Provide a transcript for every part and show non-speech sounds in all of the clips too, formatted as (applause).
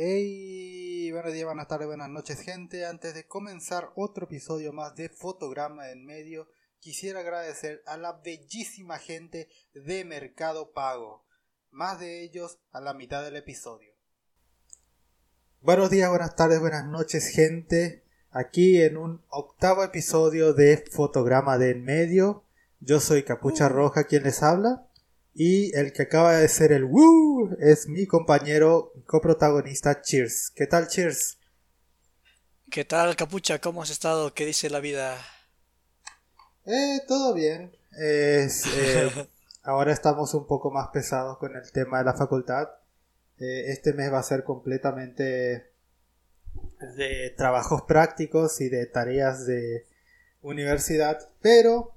Hey, buenos días, buenas tardes, buenas noches, gente. Antes de comenzar otro episodio más de Fotograma en Medio, quisiera agradecer a la bellísima gente de Mercado Pago. Más de ellos a la mitad del episodio. Buenos días, buenas tardes, buenas noches, gente. Aquí en un octavo episodio de Fotograma de en Medio. Yo soy Capucha Roja quien les habla. Y el que acaba de ser el Woo es mi compañero coprotagonista Cheers. ¿Qué tal, Cheers? ¿Qué tal, Capucha? ¿Cómo has estado? ¿Qué dice la vida? Eh, todo bien. Eh, (laughs) ahora estamos un poco más pesados con el tema de la facultad. Eh, este mes va a ser completamente de trabajos prácticos y de tareas de universidad, pero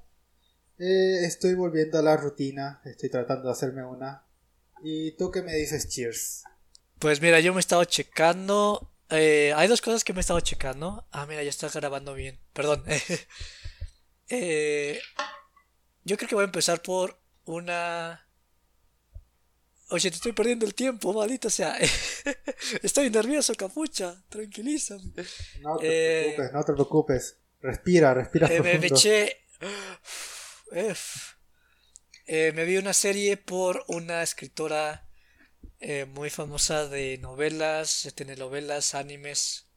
eh, estoy volviendo a la rutina, estoy tratando de hacerme una. ¿Y tú qué me dices, Cheers? Pues mira, yo me he estado checando. Eh, hay dos cosas que me he estado checando. Ah, mira, ya está grabando bien. Perdón. (laughs) eh, yo creo que voy a empezar por una. Oye, te estoy perdiendo el tiempo, maldito sea. (laughs) estoy nervioso, capucha. Tranquilízame. No te preocupes, no te preocupes. Respira, respira. Eh, me eché. Eh, me vi una serie por una escritora eh, muy famosa de novelas, de telenovelas, animes,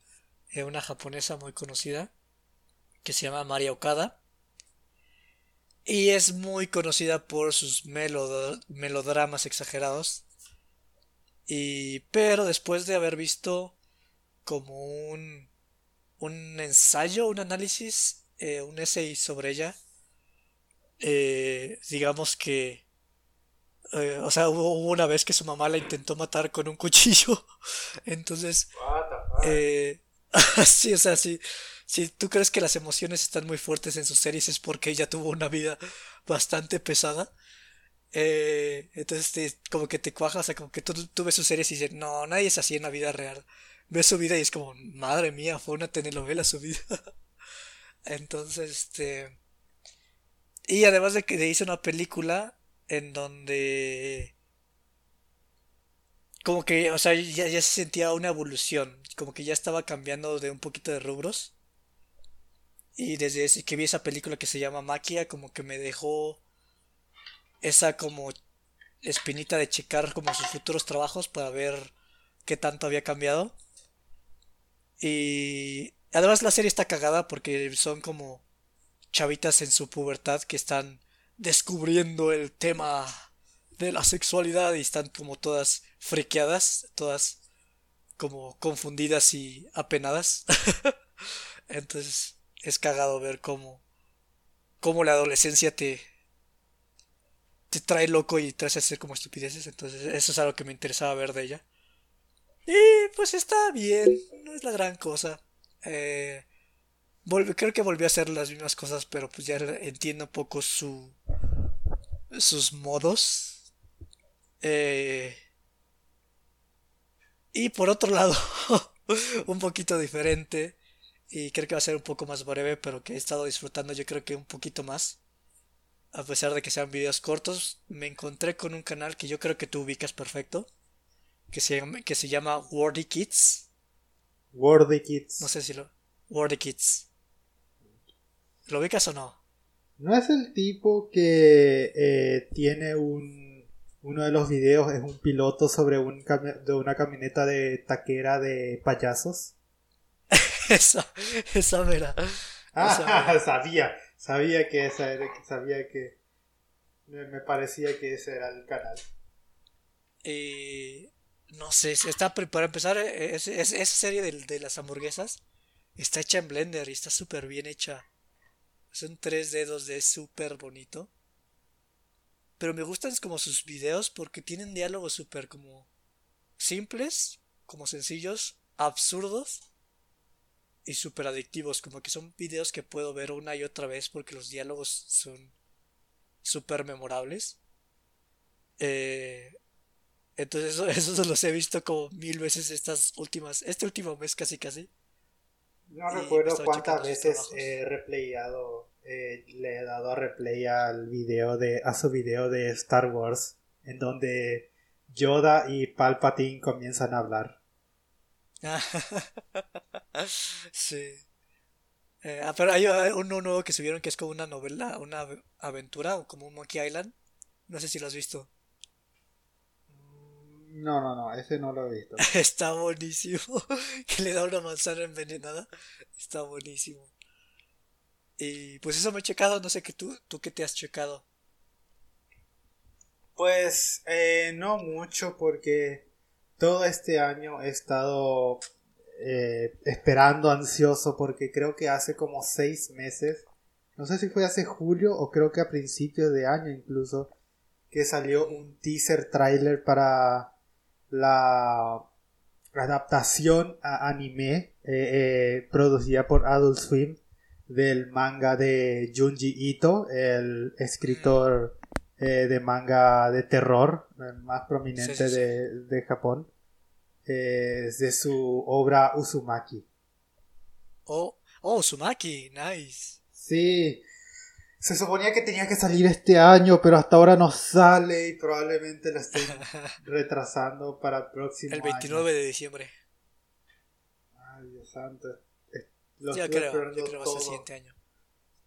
eh, una japonesa muy conocida que se llama Maria Okada. Y es muy conocida por sus melodramas exagerados. Y pero después de haber visto como un un ensayo, un análisis, un essay sobre ella, eh, digamos que, eh, o sea, hubo una vez que su mamá la intentó matar con un cuchillo. (laughs) Entonces, eh, (laughs) sí, o sea, si, si tú crees que las emociones están muy fuertes en sus series es porque ella tuvo una vida bastante pesada. Eh, entonces, como que te cuajas, o sea, como que tú, tú ves sus series y dices, no, nadie es así en la vida real. Ves su vida y es como, madre mía, fue una telenovela su vida. (laughs) entonces, este y además de que hice una película en donde como que, o sea, ya, ya, se sentía una evolución, como que ya estaba cambiando de un poquito de rubros. Y desde ese, que vi esa película que se llama Maquia, como que me dejó esa como espinita de checar como sus futuros trabajos para ver qué tanto había cambiado. Y además la serie está cagada porque son como chavitas en su pubertad que están descubriendo el tema de la sexualidad y están como todas friqueadas, todas como confundidas y apenadas. (laughs) Entonces es cagado ver cómo, cómo la adolescencia te, te trae loco y te hace hacer como estupideces. Entonces eso es algo que me interesaba ver de ella. Y pues está bien, no es la gran cosa. Eh, creo que volvió a hacer las mismas cosas, pero pues ya entiendo un poco su, sus modos. Eh, y por otro lado, (laughs) un poquito diferente. Y creo que va a ser un poco más breve, pero que he estado disfrutando yo creo que un poquito más. A pesar de que sean videos cortos, me encontré con un canal que yo creo que tú ubicas perfecto. Que se llama, que se llama Wordy Kids. Wordy Kids. No sé si lo... Wordy Kids. ¿Lo ubicas o no? ¿No es el tipo que eh, tiene un... Uno de los videos es un piloto sobre un de una camioneta de taquera de payasos? (laughs) esa, esa mera. Ah, (laughs) sabía, sabía que esa era, sabía que... Me parecía que ese era el canal. Eh, no sé, está para empezar, eh, esa serie de, de las hamburguesas está hecha en Blender y está súper bien hecha. Son tres dedos de súper bonito. Pero me gustan como sus videos porque tienen diálogos súper como simples, como sencillos, absurdos y súper adictivos. Como que son videos que puedo ver una y otra vez porque los diálogos son súper memorables. Eh, entonces eso, (laughs) esos los he visto como mil veces estas últimas, este último mes casi casi. No recuerdo cuántas veces he replayado, eh, le he dado a replay al video de, a su video de Star Wars, en donde Yoda y Palpatine comienzan a hablar. (laughs) sí. Eh, ah, pero hay uno nuevo que subieron que es como una novela, una aventura, como un Monkey Island. No sé si lo has visto. No, no, no, ese no lo he visto. (laughs) Está buenísimo. (laughs) que le da una manzana envenenada. Está buenísimo. Y pues eso me he checado, no sé qué tú, tú qué te has checado. Pues eh, no mucho porque todo este año he estado eh, esperando ansioso porque creo que hace como seis meses, no sé si fue hace julio o creo que a principios de año incluso, que salió un teaser trailer para la adaptación a anime eh, eh, producida por Adult Swim del manga de Junji Ito, el escritor de manga de terror, más prominente De, de Japón es de su obra Uzumaki. Oh, oh, Uzumaki, nice. Sí, se suponía que tenía que salir este año, pero hasta ahora no sale y probablemente lo estén (laughs) retrasando para el próximo El 29 de diciembre. Ay, Dios santo. yo creo, yo creo que va a ser el siguiente año.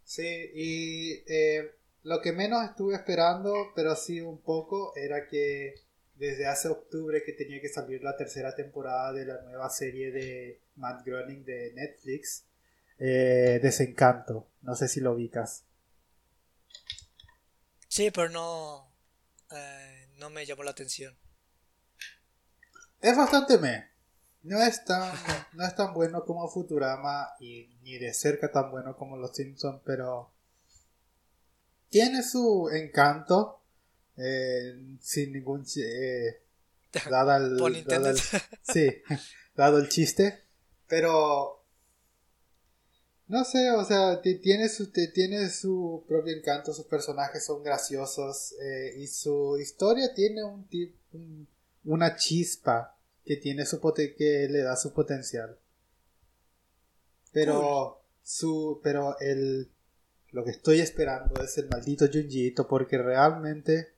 Sí, y eh, lo que menos estuve esperando, pero sí un poco, era que desde hace octubre que tenía que salir la tercera temporada de la nueva serie de Matt Groening de Netflix, eh, Desencanto. No sé si lo ubicas. Sí, pero no, eh, no me llamó la atención. Es bastante me. No es tan, no es tan bueno como Futurama y ni de cerca tan bueno como Los Simpsons, pero tiene su encanto eh, sin ningún eh, (laughs) dado el, dado sí (laughs) dado el chiste pero no sé o sea tiene su tiene su propio encanto sus personajes son graciosos eh, y su historia tiene un, una chispa que tiene su que le da su potencial. Pero su pero el lo que estoy esperando es el maldito Junjiito porque realmente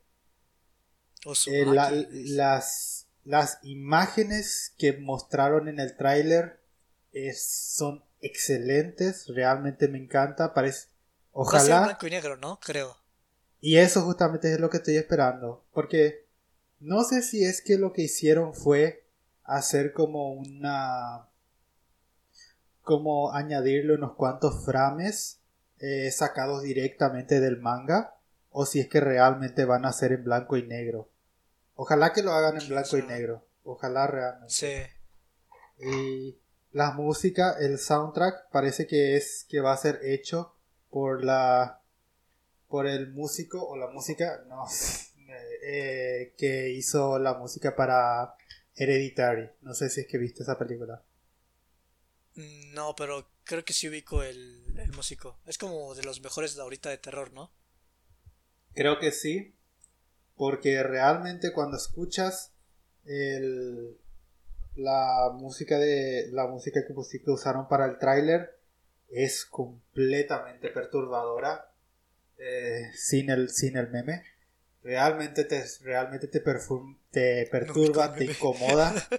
eh, las, las imágenes que mostraron en el tráiler son excelentes, realmente me encanta, parece... Ojalá... blanco y negro, ¿no? Creo. Y eso justamente es lo que estoy esperando, porque no sé si es que lo que hicieron fue hacer como una... como añadirle unos cuantos frames eh, sacados directamente del manga, o si es que realmente van a ser en blanco y negro. Ojalá que lo hagan en blanco y negro. Ojalá realmente. Sí. Y la música, el soundtrack, parece que es que va a ser hecho por la por el músico o la música no eh, que hizo la música para Hereditary. No sé si es que viste esa película. No, pero creo que sí ubico el, el músico. Es como de los mejores de ahorita de terror, ¿no? Creo que sí porque realmente cuando escuchas el, la música de la música que, usaron para el tráiler es completamente perturbadora eh, sin el sin el meme. Realmente te realmente te, te perturba te incomoda. (laughs)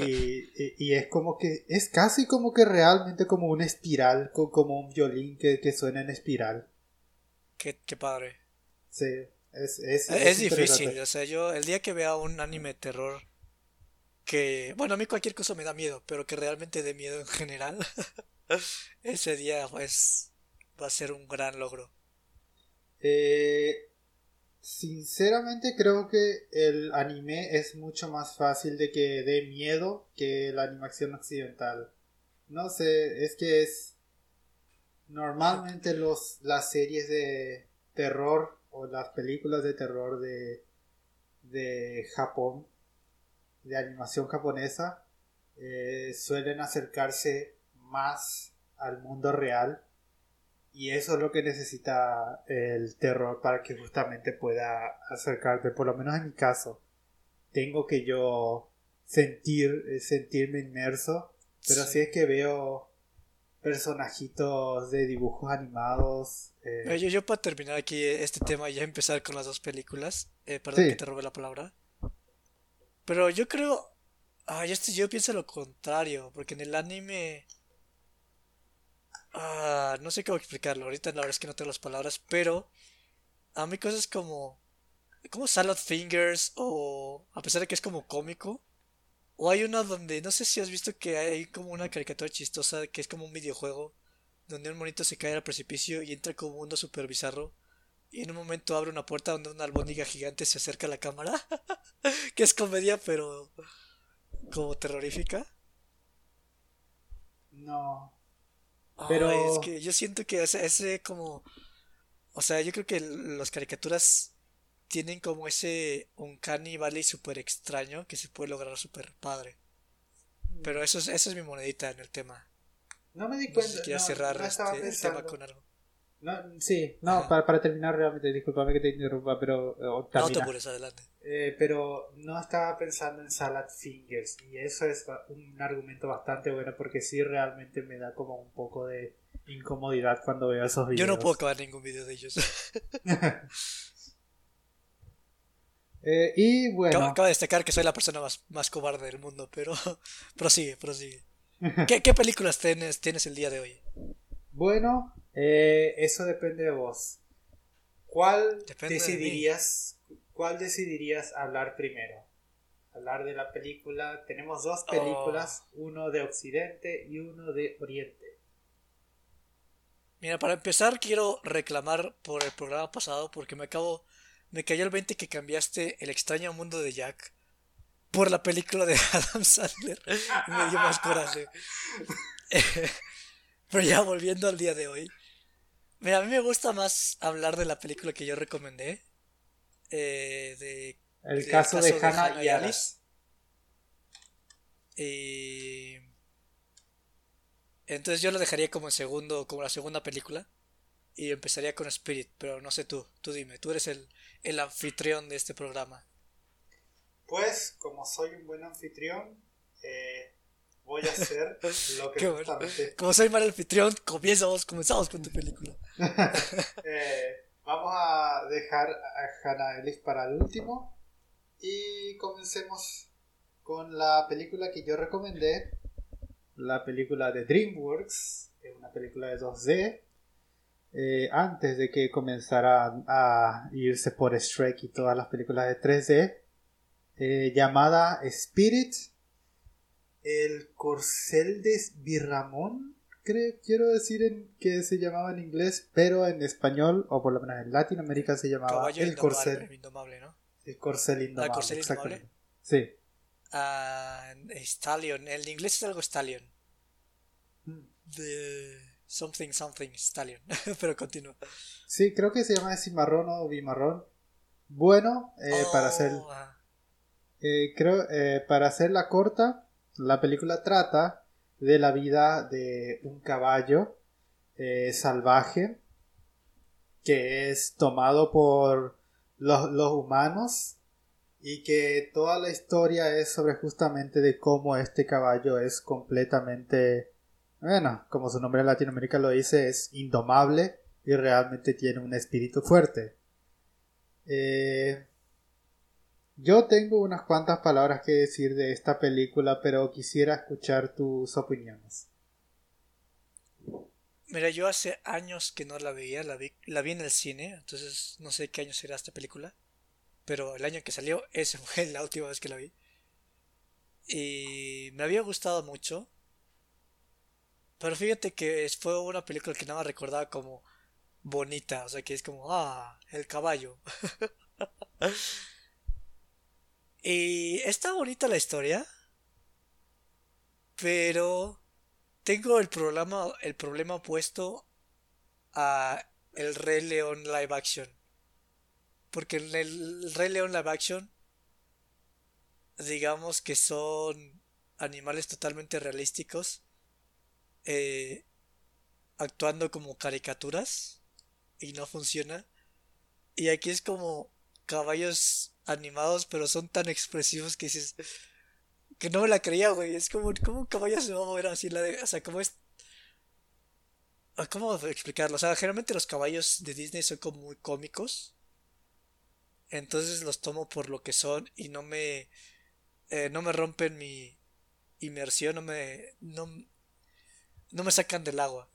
Y, es como que es casi como que realmente como una espiral como un violín que, que suena en espiral. Qué, qué padre. Sí es, es, difícil, o sea, yo el día que vea un anime de terror que, bueno, a mí cualquier cosa me da miedo, pero que realmente dé miedo en general, (laughs) ese día pues va a ser un gran logro. Eh, sinceramente creo que el anime es mucho más fácil de que dé miedo que la animación occidental. No sé, es que es normalmente los las series de terror o las películas de terror de, de Japón, de animación japonesa, eh, suelen acercarse más al mundo real y eso es lo que necesita el terror para que justamente pueda acercarte, por lo menos en mi caso, tengo que yo sentir, eh, sentirme inmerso, pero si es que veo personajitos de dibujos animados. Eh. Yo, yo para terminar aquí este tema y ya empezar con las dos películas, eh, perdón que te robe la palabra. Pero yo creo, Ah, yo, yo pienso lo contrario, porque en el anime... Ah, no sé cómo explicarlo, ahorita la verdad es que no tengo las palabras, pero a mí cosas como... Como Salad Fingers o... A pesar de que es como cómico. O hay una donde, no sé si has visto que hay como una caricatura chistosa que es como un videojuego donde un monito se cae al precipicio y entra como un mundo super bizarro. Y en un momento abre una puerta donde una albóndiga gigante se acerca a la cámara. (laughs) que es comedia, pero como terrorífica. No. Pero es que yo siento que ese, ese como... O sea, yo creo que las caricaturas tienen como ese un valley súper extraño que se puede lograr súper padre. Pero eso es, eso es mi monedita en el tema. No me di cuenta. No, cerrar este, tema con algo. No, sí, no, para, para, terminar realmente, discúlpame que te interrumpa, pero... no te apures, adelante. Eh, pero no estaba pensando en Salad Fingers y eso es un argumento bastante bueno porque sí realmente me da como un poco de incomodidad cuando veo esos videos. Yo no puedo acabar ningún video de ellos. (laughs) eh, y bueno... Acabo, de destacar que soy la persona más, más cobarde del mundo, pero (laughs) prosigue, prosigue. (laughs) ¿Qué, ¿Qué películas tienes, tienes el día de hoy? Bueno, eh, eso depende de vos. ¿Cuál decidirías, cuál decidirías hablar primero? Hablar de la película. Tenemos dos oh. películas, uno de Occidente y uno de Oriente. Mira, para empezar quiero reclamar por el programa pasado porque me acabo me cayó el 20 que cambiaste El extraño mundo de Jack por la película de (laughs) Adam Sandler. me dio más coraje. (laughs) (laughs) Pero ya volviendo al día de hoy. Mira, a mí me gusta más hablar de la película que yo recomendé. Eh, de, el, caso, de, Hannah y Alice. Y... Entonces yo lo dejaría como en segundo, como la segunda película. Y empezaría con Spirit, pero no sé tú, tú dime, tú eres el, el anfitrión de este programa. Pues, como soy un buen anfitrión, eh, voy a hacer lo (laughs) que justamente... Como soy mal anfitrión, comenzamos, comenzamos con tu película. (laughs) Eh, vamos a dejar a Hannah Ellis para el último y comencemos con la película que yo recomendé, la película de DreamWorks, es una película de 2D. Eh, antes de que comenzara a irse por Shrek y todas las películas de 3D, eh, llamada Spirit el corcel de Birramón, creo, quiero decir en, que se llamaba en inglés, pero en español, o por lo menos en Latinoamérica se llamaba el corcel. Indomable, ¿no? El corcel indomable. Ah, corcel indomable. Sí. Uh, stallion, el inglés es algo stallion. Mm. The something something stallion, (laughs) pero continúa. Sí, creo que se llama cimarrón o bimarrón. Bueno, eh, para hacer... Oh, eh, creo, eh, para hacerla corta, la película trata de la vida de un caballo eh, salvaje que es tomado por los, los, humanos y que toda la historia es sobre justamente de cómo este caballo es completamente, bueno, como su nombre en Latinoamérica lo dice, es indomable y realmente tiene un espíritu fuerte. Eh, yo tengo unas cuantas palabras que decir de esta película, pero quisiera escuchar tus opiniones. Mira, yo hace años que no la veía, la vi, la vi en el cine, entonces no sé qué año será esta película, pero el año que salió, (laughs) ese fue la última vez que la vi. Y me había gustado mucho, pero fíjate que fue una película que nada más recordaba como bonita, o sea que es como, ah, el caballo. (laughs) Y está bonita la historia. Pero tengo el problema, el problema opuesto a el Rey León live action. Porque en el Rey León live action, digamos que son animales totalmente realísticos, eh, actuando como caricaturas y no funciona. Y aquí es como caballos animados, pero son tan expresivos que dices. Que no me la creía, güey. Es como, ¿cómo un caballo se va a mover así? La de, o sea, ¿cómo es? Ah, ¿Cómo explicarlo? O sea, generalmente los caballos de Disney son como muy cómicos. Entonces los tomo por lo que son y no me. Eh, no me rompen mi, inmersión, no me, no, no me sacan del agua.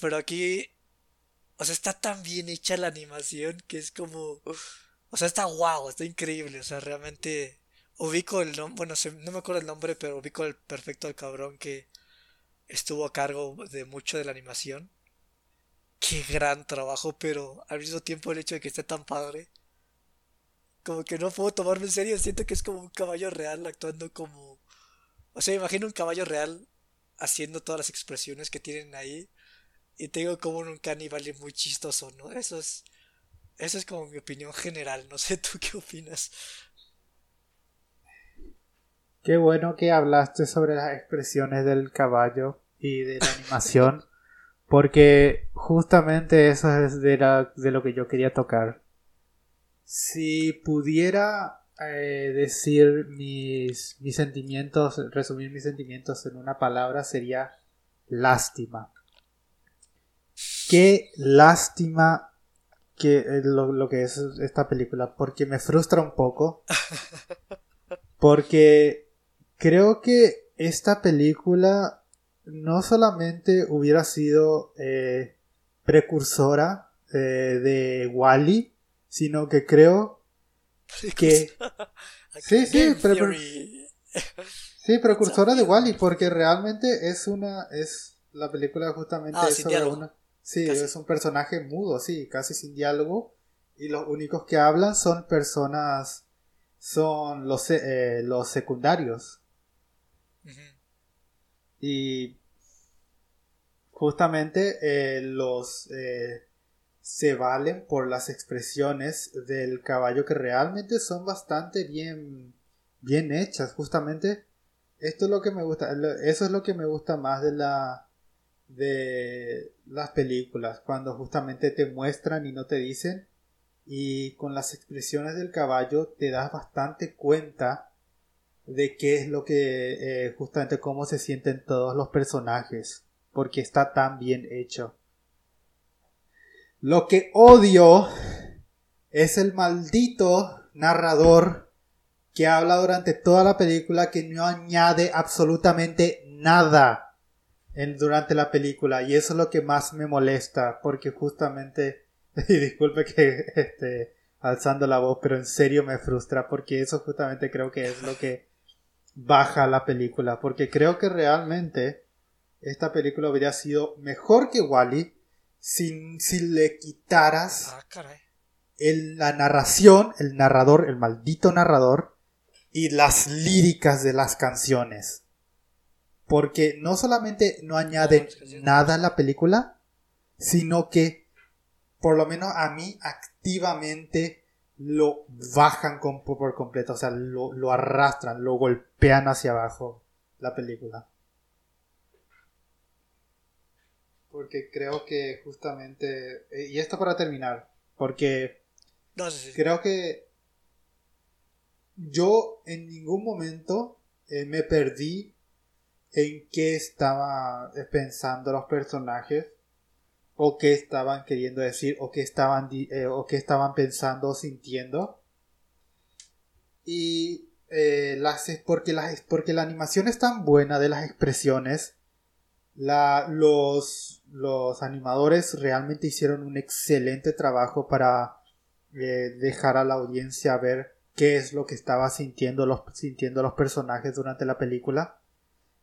Pero aquí, o sea, está tan bien hecha la animación que es como, o sea, está guau, está increíble, o sea, realmente ubico el nombre, bueno, no me acuerdo el nombre, pero ubico el perfecto al cabrón que estuvo a cargo de mucho de la animación. Qué gran trabajo, pero al mismo tiempo el hecho de que esté tan padre como que no puedo tomarme en serio, siento que es como un caballo real actuando como... O sea, imagino un caballo real haciendo todas las expresiones que tienen ahí y tengo como un caníbal muy chistoso, ¿no? Eso es... Eso es como mi opinión general, no sé tú qué opinas. Qué bueno que hablaste sobre las expresiones del caballo y de la animación, (laughs) porque justamente eso es de, la, de lo que yo quería tocar. Si pudiera eh, decir mis, mis sentimientos, resumir mis sentimientos en una palabra, sería lástima. Qué lástima que eh, lo, que es esta película, porque me frustra un poco. (laughs) Porque creo que esta película no solamente hubiera sido eh, precursora de Wally, sino que creo que... sí, sí, sí, precursora de Wally, porque realmente es una... es La película justamente ah, es sobre una... Sí, es un personaje mudo, sí, casi sin diálogo. Y los únicos que hablan son personas... Son los, eh, los secundarios. Y justamente eh, los eh, se valen por las expresiones del caballo que realmente son bastante bien bien hechas justamente esto es lo que me gusta eso es lo que me gusta más de la de las películas cuando justamente te muestran y no te dicen y con las expresiones del caballo te das bastante cuenta de qué es lo que eh, justamente cómo se sienten todos los personajes porque está tan bien hecho. Lo que odio es el maldito narrador que habla durante toda la película que no añade absolutamente nada en, durante la película y eso es lo que más me molesta porque justamente (laughs) y disculpe que esté alzando la voz pero en serio me frustra porque eso justamente creo que es lo que baja la película porque creo que realmente esta película hubiera sido mejor que Wally si, si le quitaras ah, el, la narración, el narrador, el maldito narrador, y las líricas de las canciones. Porque no solamente no añaden nada a la película, sino que, por lo menos a mí, activamente lo bajan por completo, o sea, lo, lo arrastran, lo golpean hacia abajo la película. porque creo que justamente, eh, y esto para terminar, porque creo que yo en ningún momento eh, me perdí en qué estaban pensando los personajes o qué estaban queriendo decir o qué estaban eh, o qué estaban pensando o sintiendo y las porque las porque la animación es tan buena de las expresiones la, los, los animadores realmente hicieron un excelente trabajo para eh, dejar a la audiencia ver qué es lo que estaba sintiendo los, sintiendo los personajes durante la película.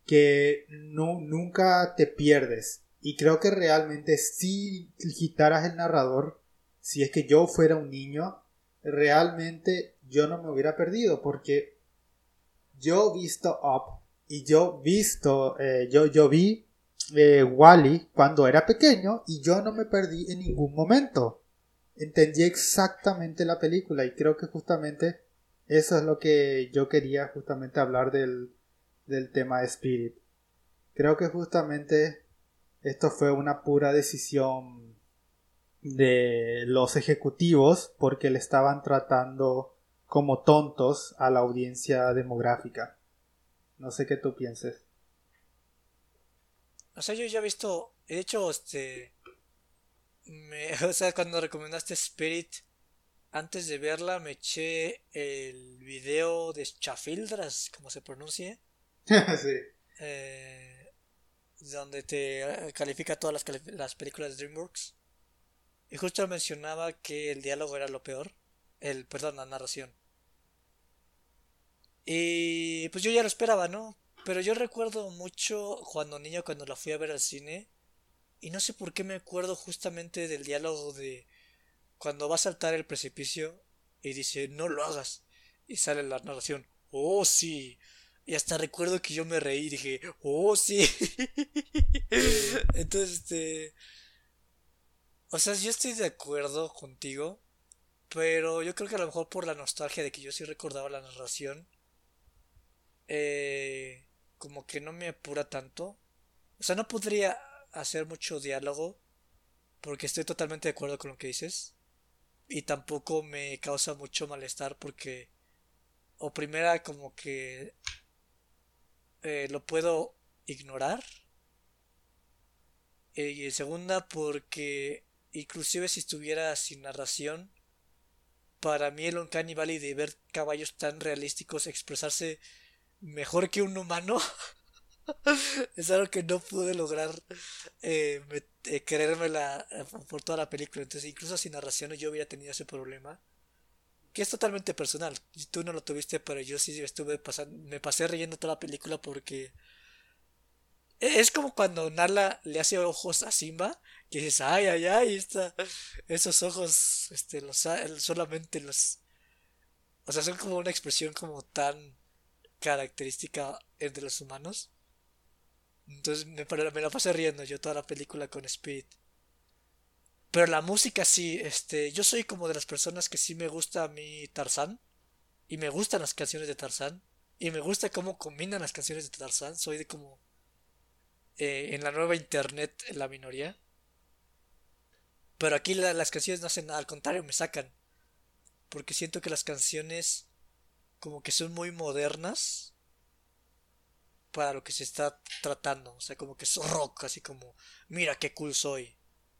Que no, nunca te pierdes. Y creo que realmente si quitaras el narrador, si es que yo fuera un niño, realmente yo no me hubiera perdido porque yo visto Up y yo visto, eh, yo, yo vi eh, Wally cuando era pequeño y yo no me perdí en ningún momento. Entendí exactamente la película y creo que justamente eso es lo que yo quería justamente hablar del, del tema de Spirit. Creo que justamente esto fue una pura decisión de los ejecutivos porque le estaban tratando como tontos a la audiencia demográfica. No sé qué tú pienses. O sea, yo ya he visto. De hecho, este. Me, (laughs) o sea, cuando recomendaste Spirit, antes de verla me eché el video de Chafildras, como se pronuncie. (laughs) sí. Eh, donde te califica todas las, las películas de DreamWorks. Y justo mencionaba que el diálogo era lo peor. El, perdón, la narración. Y pues yo ya lo esperaba, ¿no? Pero yo recuerdo mucho cuando niño, cuando la fui a ver al cine. Y no sé por qué me acuerdo justamente del diálogo de cuando va a saltar el precipicio y dice, no lo hagas. Y sale la narración, oh sí. Y hasta recuerdo que yo me reí y dije, oh sí. (laughs) Entonces, este... O sea, yo estoy de acuerdo contigo, pero yo creo que a lo mejor por la nostalgia de que yo sí recordaba la narración, eh, como que no me apura tanto. O sea, no podría hacer mucho diálogo, porque estoy totalmente de acuerdo con lo que dices. Y tampoco me causa mucho malestar porque, o primera, como que eh, lo puedo ignorar. Y segunda, porque inclusive si estuviera sin narración, para mí el Uncanny Valley de ver caballos tan realísticos expresarse mejor que un humano (laughs) es algo que no pude lograr eh, eh creérmela eh, por toda la película. Entonces, incluso sin narración yo hubiera tenido ese problema. Es totalmente personal. Tú no lo tuviste, pero yo sí estuve pasando. Me pasé riendo toda la película porque. E, es como cuando Nala le hace ojos a Simba que dices, ay, ay, ay, está, esos ojos, este, los, solamente los, o sea, son como una expresión como tan característica entre los humanos. Entonces me, me la pasé riendo yo toda la película con Speed. Pero la música sí, este, yo soy como de las personas que sí me gusta a mí Tarzán. Y me gustan las canciones de Tarzán. Y me gusta cómo combinan las canciones de Tarzán. Soy de como... Eh, en la nueva internet, en la minoría. Pero aquí las canciones no hacen nada, al contrario, me sacan. Porque siento que las canciones como que son muy modernas para lo que se está tratando. O sea, como que es rock, así como, mira qué cool soy,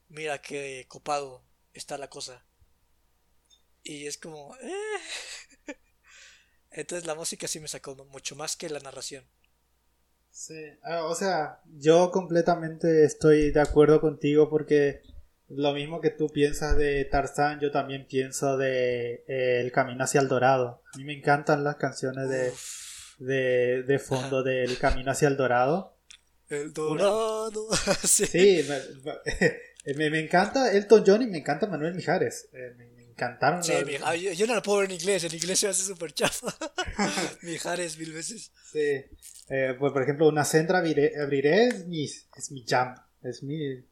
mira qué copado está la cosa. Y es como... Eh. (laughs) Entonces la música sí me sacó mucho más que la narración. Sí, ah, o sea, yo completamente estoy de acuerdo contigo porque lo mismo que tú piensas de Tarzán, yo también pienso de eh, El Camino hacia el Dorado. A mí me encantan las canciones de, de, de fondo del Camino hacia el Dorado. El Dorado. (laughs) sí, me, me, (laughs) encanta Elton John y me encanta Manuel Mijares. Eh, me, encantaron. Sí, yo, no lo puedo ver en inglés, en inglés se hace súper chafa. (laughs) Mijares mil veces. Sí. Eh, pues, por ejemplo, una centra abriré, es, mi, es mi jam. Es mi,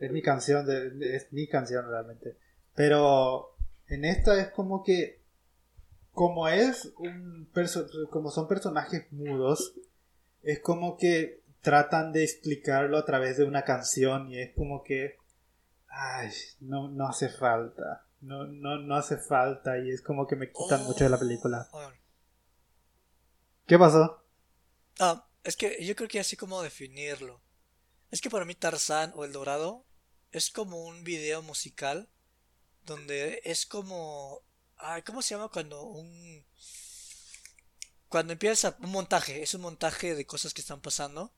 es mi canción, de, es mi canción realmente. Pero en esta es como que, como es un como son personajes mudos, es como que tratan de explicarlo a través de una canción y es como que, ay, no, no hace falta. No, no, no hace falta y es como que me quitan mucho de la película. Oh, ¿Qué pasó? Ah, es que yo creo que así como definirlo. Es que para mí Tarzán o El Dorado es como un video musical donde es como... Ay, ¿Cómo se llama cuando un... Cuando empieza un montaje, es un montaje de cosas que están pasando.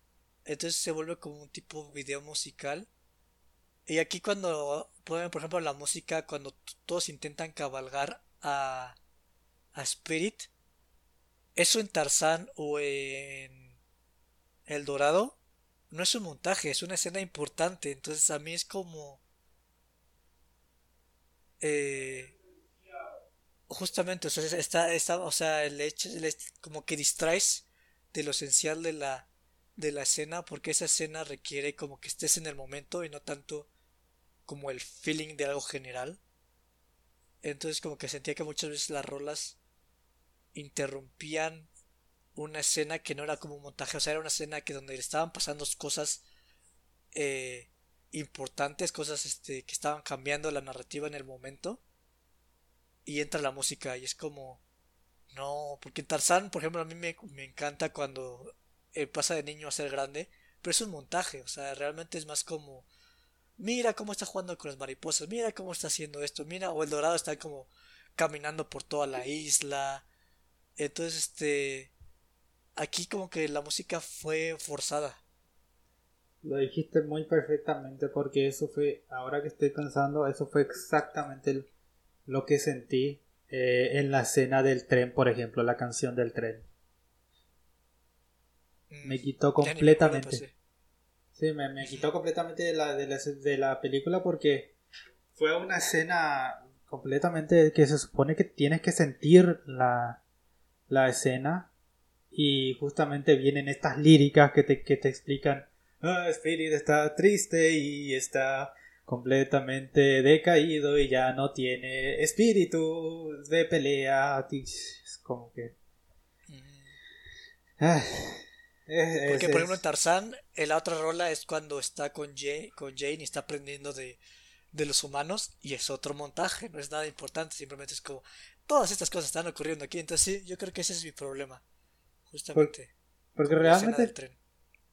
Entonces se vuelve como un tipo video musical. Y aquí cuando ponen, por ejemplo, la música, cuando todos intentan cabalgar a, a Spirit, eso en Tarzán o en El Dorado, no es un montaje, es una escena importante. Entonces a mí es como... Eh, justamente, o sea, está, está, o sea, el hecho, como que distraes de lo esencial de la, de la escena, porque esa escena requiere como que estés en el momento y no tanto como el feeling de algo general. Entonces como que sentía que muchas veces las rolas interrumpían una escena que no era como un montaje, o sea, era una escena que donde estaban pasando cosas eh, importantes, cosas este, que estaban cambiando la narrativa en el momento. Y entra la música y es como... No, porque Tarzán, por ejemplo, a mí me, encanta cuando eh, pasa de niño a ser grande, pero es un montaje, o sea, realmente es más como... Mira cómo está jugando con las mariposas, mira cómo está haciendo esto, mira, o el dorado está como caminando por toda la isla. Entonces, este aquí como que la música fue forzada. Lo dijiste muy perfectamente porque eso fue, ahora que estoy pensando, eso fue exactamente lo que sentí eh, en la escena del tren, por ejemplo, la canción del tren. Mm, me quitó completamente. Sí, me, me, quitó completamente de la, de, la, de la película porque fue una escena completamente que se supone que tienes que sentir la, la escena y justamente vienen estas líricas que te, que te explican ah, Spirit está triste y está completamente decaído y ya no tiene espíritu de pelea es como que ah, porque por ejemplo en Tarzán la otra rola es cuando está con, Jane, con Jane y está aprendiendo de, de los humanos y es otro montaje, no es nada importante, simplemente es como todas estas cosas están ocurriendo aquí, entonces sí, yo creo que ese es mi problema, justamente. porque realmente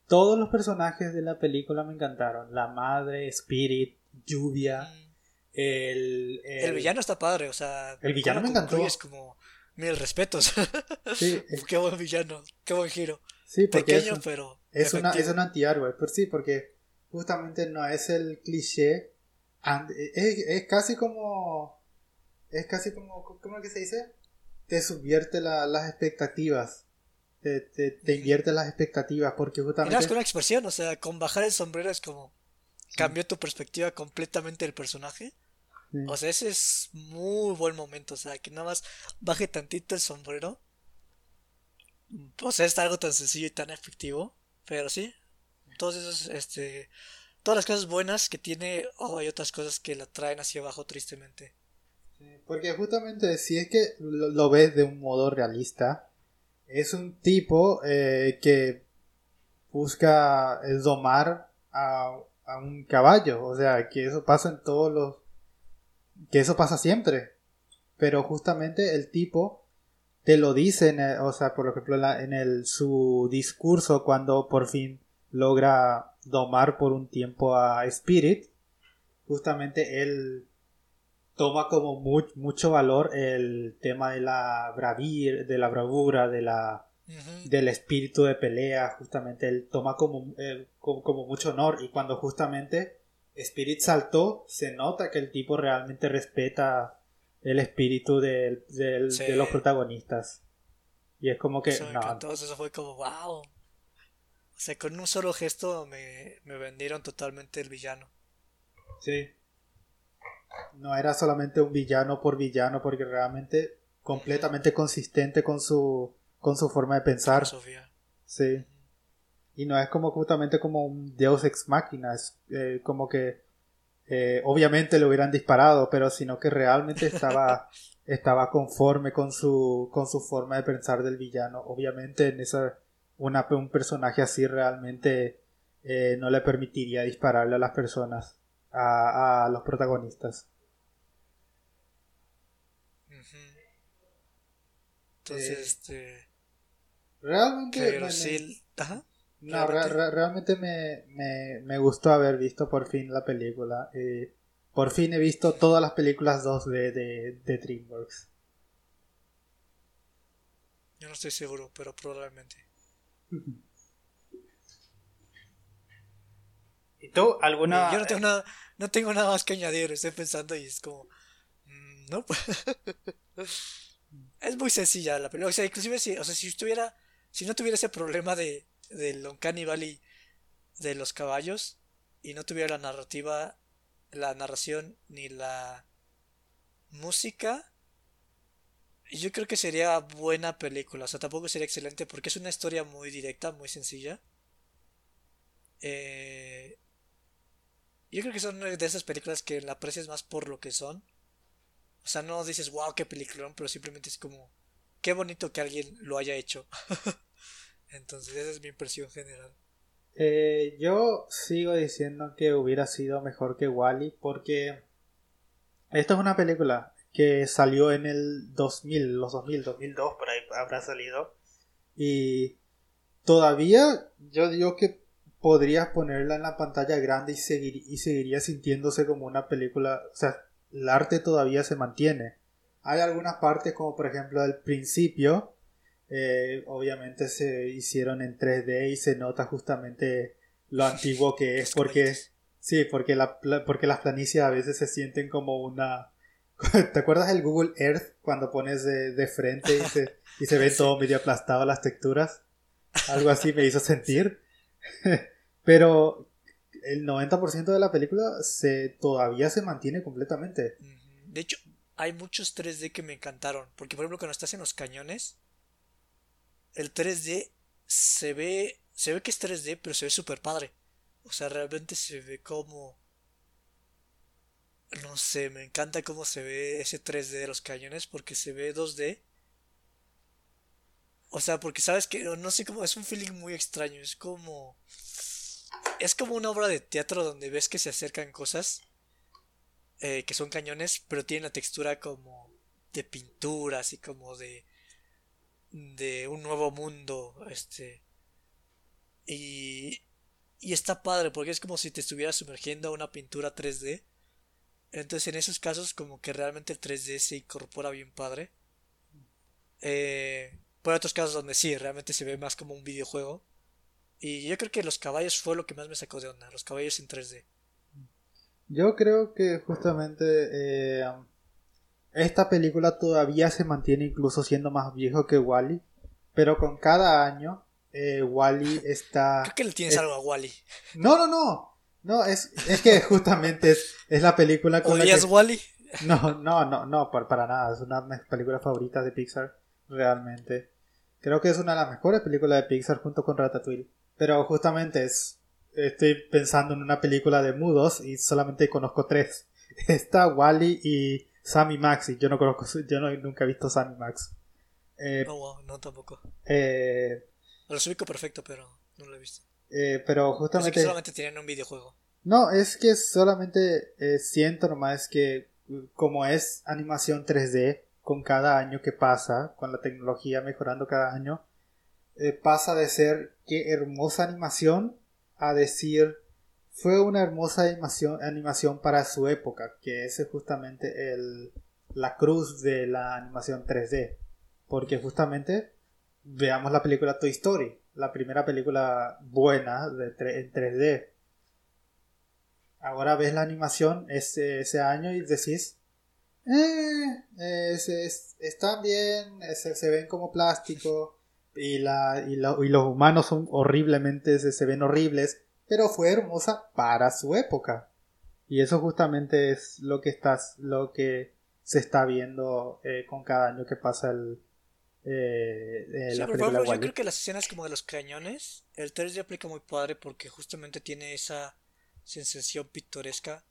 todos los personajes de la película me encantaron, la madre, Spirit, Lluvia, mm. el, el, villano está padre, o sea, el villano me encantó. Es como mil respetos. Sí, (laughs) qué buen villano, qué buen giro. Sí, Pequeño, pero es una es un antihéroe, pero sí, porque justamente no es el cliché es, casi como. Es casi como. ¿Cómo es que se dice? Te subvierte las expectativas. Te, te, invierte las expectativas porque justamente. con una expresión, o sea, con bajar el sombrero es como. Cambió tu perspectiva completamente del personaje. O sea, ese es muy buen momento. O sea, que nada más baje tantito el sombrero. O sea, es algo tan sencillo y tan efectivo. Pero sí. Todos esos, este todas las cosas buenas que tiene, oh, hay otras cosas que la traen hacia abajo tristemente. porque justamente si es que lo, ves de un modo realista, es un tipo eh, que busca domar a, a, un caballo, o sea, que eso pasa en todos los... que eso pasa siempre, pero justamente el tipo te lo dice, o sea, por ejemplo, en el, su discurso cuando por fin logra domar por un tiempo a Spirit, justamente él toma como mucho valor el tema de la bravir, de la bravura, de la del espíritu de pelea, justamente él toma como, eh, como, mucho honor y cuando justamente Spirit saltó, se nota que el tipo realmente respeta el espíritu de, los protagonistas. Y es como que... Entonces eso fue como, wow. O sea, con un solo gesto me, vendieron totalmente el villano. Sí. No era solamente un villano por villano, porque realmente completamente consistente con su, con su forma de pensar. Sí. Y no es como justamente como un Deus ex máquina, es eh, como que eh, obviamente le hubieran disparado, pero sino que realmente estaba, (laughs) estaba conforme con su, con su forma de pensar del villano. Obviamente en esa un personaje así realmente eh, no le permitiría dispararle a las personas, a, los protagonistas. Entonces, eh, este... Realmente... No, realmente me, me, gustó haber visto por fin la película. Eh, por fin he visto todas las películas 2 de, de, de DreamWorks. Yo no estoy seguro, pero probablemente. ¿Y tú? ¿Alguna.? Yo no tengo nada, no tengo nada más que añadir, estoy pensando y es como. Mm, no. (laughs) es muy sencilla la película. O sea, inclusive si, o sea, si estuviera. Si no tuviera ese problema de. Del Uncanny Valley de los caballos. Y no tuviera la narrativa. La narración ni la música yo creo que sería buena película, o sea, tampoco sería excelente porque es una historia muy directa, muy sencilla. Eh, yo creo que son de esas películas que la aprecias más por lo que son. O sea, no dices, wow, qué película, pero simplemente es como, qué bonito que alguien lo haya hecho. (laughs) Entonces, esa es mi impresión general. Eh, yo sigo diciendo que hubiera sido mejor que Wally porque esto es una película que salió en el 2000, los 2000, 2002, por ahí habrá salido. Y todavía yo digo que podrías ponerla en la pantalla grande y, seguir, y seguiría sintiéndose como una película, o sea, el arte todavía se mantiene. Hay algunas partes como por ejemplo al principio, eh, obviamente se hicieron en 3D y se nota justamente lo antiguo que es porque sí porque la, porque las planicies a veces se sienten como una (laughs) ¿te acuerdas del Google Earth cuando pones de, frente y se, y se ve (laughs) todo medio aplastado las texturas. Algo así me hizo sentir. (laughs) Pero el 90% de la película se todavía se mantiene completamente. De hecho hay muchos 3D que me encantaron porque por ejemplo cuando estás en los cañones el 3D se ve, se ve que es 3D, pero se ve súper padre. O sea, realmente se ve como... No sé, me encanta cómo se ve ese 3D de los cañones porque se ve 2D. O sea, porque sabes que, no sé cómo, es un feeling muy extraño, es como... Es como una obra de teatro donde ves que se acercan cosas eh, que son cañones, pero tienen la textura como de pintura, así como de de un nuevo mundo, este, y, y está padre porque es como si te estuvieras sumergiendo a una pintura 3D. Entonces en esos casos como que realmente el 3D se incorpora bien padre. Eh, por otros casos donde sí, realmente se ve más como un videojuego. Y yo creo que los caballos fue lo que más me sacó de onda, los caballos en 3D. Yo creo que justamente eh, esta película todavía se mantiene incluso siendo más viejo que Wally, pero con cada año eh, Wally está... Creo que le tienes algo a Wally. No, no, no. No, es, es que (laughs) justamente es, es la película con ¿Odias Wally? (laughs) No, no, no, no, para, nada. Es una de mis películas favoritas de Pixar, realmente. Creo que es una de las mejores películas de Pixar junto con Ratatouille. Pero justamente es... Estoy pensando en una película de mudos y solamente conozco tres. (laughs) Está Wally y Sammy Max, y yo no conozco, yo no, nunca he visto Sammy Max. Eh, no, no tampoco. Eh, lo ubico perfecto, pero no lo he visto. Eh, pero justamente. Es que solamente tienen un videojuego. No, es que solamente eh, siento nomás que, como es animación 3D, con cada año que pasa, con la tecnología mejorando cada año, eh, pasa de ser qué hermosa animación a decir fue una hermosa animación, animación para su época, que es justamente el, la cruz de la animación 3D. Porque justamente veamos la película Toy Story, la primera película buena de en 3D. Ahora ves la animación ese, ese año y decís, eh, están bien, se, ven como plástico y, la, y, y los humanos son horriblemente, se ven horribles pero fue hermosa para su época. Y eso justamente es lo que estás, lo que se está viendo eh, con cada año que pasa el, eh, eh la película Yo creo que las escenas como de los cañones, el 3D aplica muy padre porque justamente tiene esa sensación pintoresca,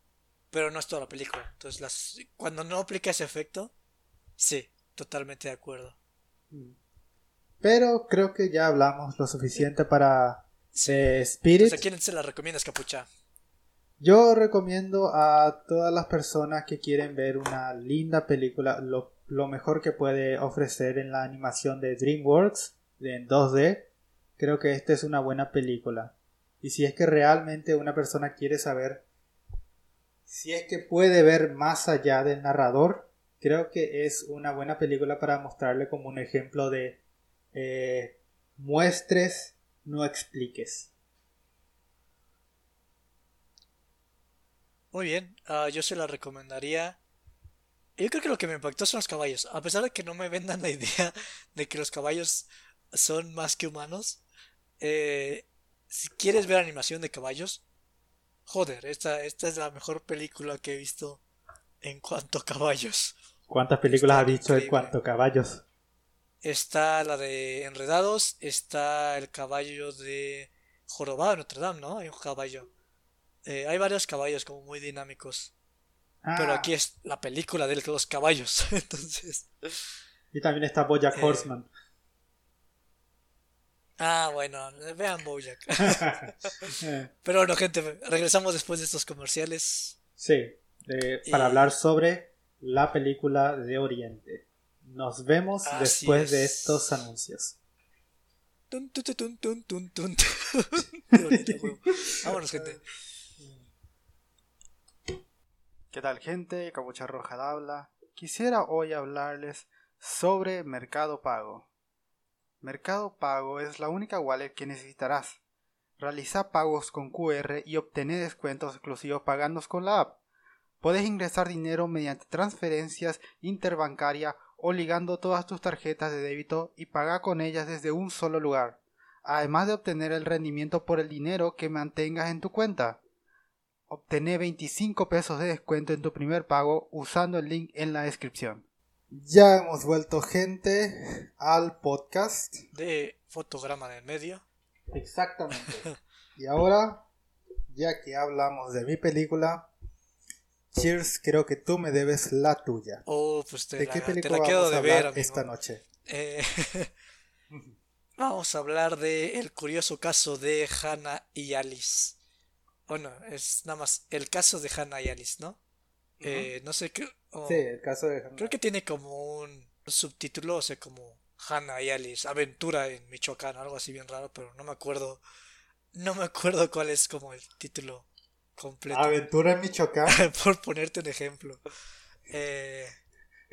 pero no es toda la película. Entonces, las, cuando no aplica ese efecto, sí, totalmente de acuerdo. Mm. Pero creo que ya hablamos lo suficiente para Spirit. ¿A quién se la recomiendas, Capucha? Yo recomiendo a todas las personas que quieren ver una linda película, lo, mejor que puede ofrecer en la animación de DreamWorks en 2D. Creo que esta es una buena película. Y si es que realmente una persona quiere saber si es que puede ver más allá del narrador, creo que es una buena película para mostrarle como un ejemplo de eh, muestres no expliques. Muy bien, ah, yo se la recomendaría. Yo creo que lo que me impactó son los caballos. A pesar de que no me vendan la idea (laughs) de que los caballos son más que humanos, eh, si quieres ver animación de caballos, joder, esta, esta es la mejor película que he visto en cuanto a caballos. ¿Cuántas películas has visto en cuanto a caballos? Está la de Enredados, está el caballo de Jorobado Notre Dame, ¿no? Hay un caballo. Eh, hay varios caballos como muy dinámicos. Pero ah. aquí es la película de los caballos, (laughs) entonces. Y también está Bojack eh, Horseman. Ah, bueno, vean Bojack. (laughs) Pero bueno, gente, regresamos después de estos comerciales. Sí, para hablar sobre la película de Oriente. Nos vemos después de estos anuncios. Vámonos, gente. ¿Qué tal, gente? Cabucha Roja habla. Quisiera hoy hablarles sobre Mercado Pago. Mercado Pago es la única wallet que necesitarás. Realiza pagos con QR y obtener descuentos exclusivos pagando con la app. Puedes ingresar dinero mediante transferencias interbancaria o ligando todas tus tarjetas de débito y pagar con ellas desde un solo lugar, además de obtener el rendimiento por el dinero que mantengas en tu cuenta. Obtener 25 pesos de descuento en tu primer pago usando el link en la descripción. Ya hemos vuelto gente al podcast de fotograma de medio. Exactamente. (laughs) y ahora, ya que hablamos de mi película, Cheers, creo que tú me debes la tuya. Oh, pues te ¿De la, qué película te quedo de ver esta noche? Eh, (laughs) vamos a hablar de el curioso caso de Hannah y Alice. Bueno, es nada más el caso de Hannah y Alice, ¿no? Eh, no sé qué. sí, el caso de Hannah. Creo que tiene como un subtítulo, o sea, como Hannah y Alice, aventura en Michoacán, algo así bien raro, pero no me acuerdo. No me acuerdo cuál es como el título completo. Aventura en Michoacán. (laughs) Por ponerte un ejemplo. Eh,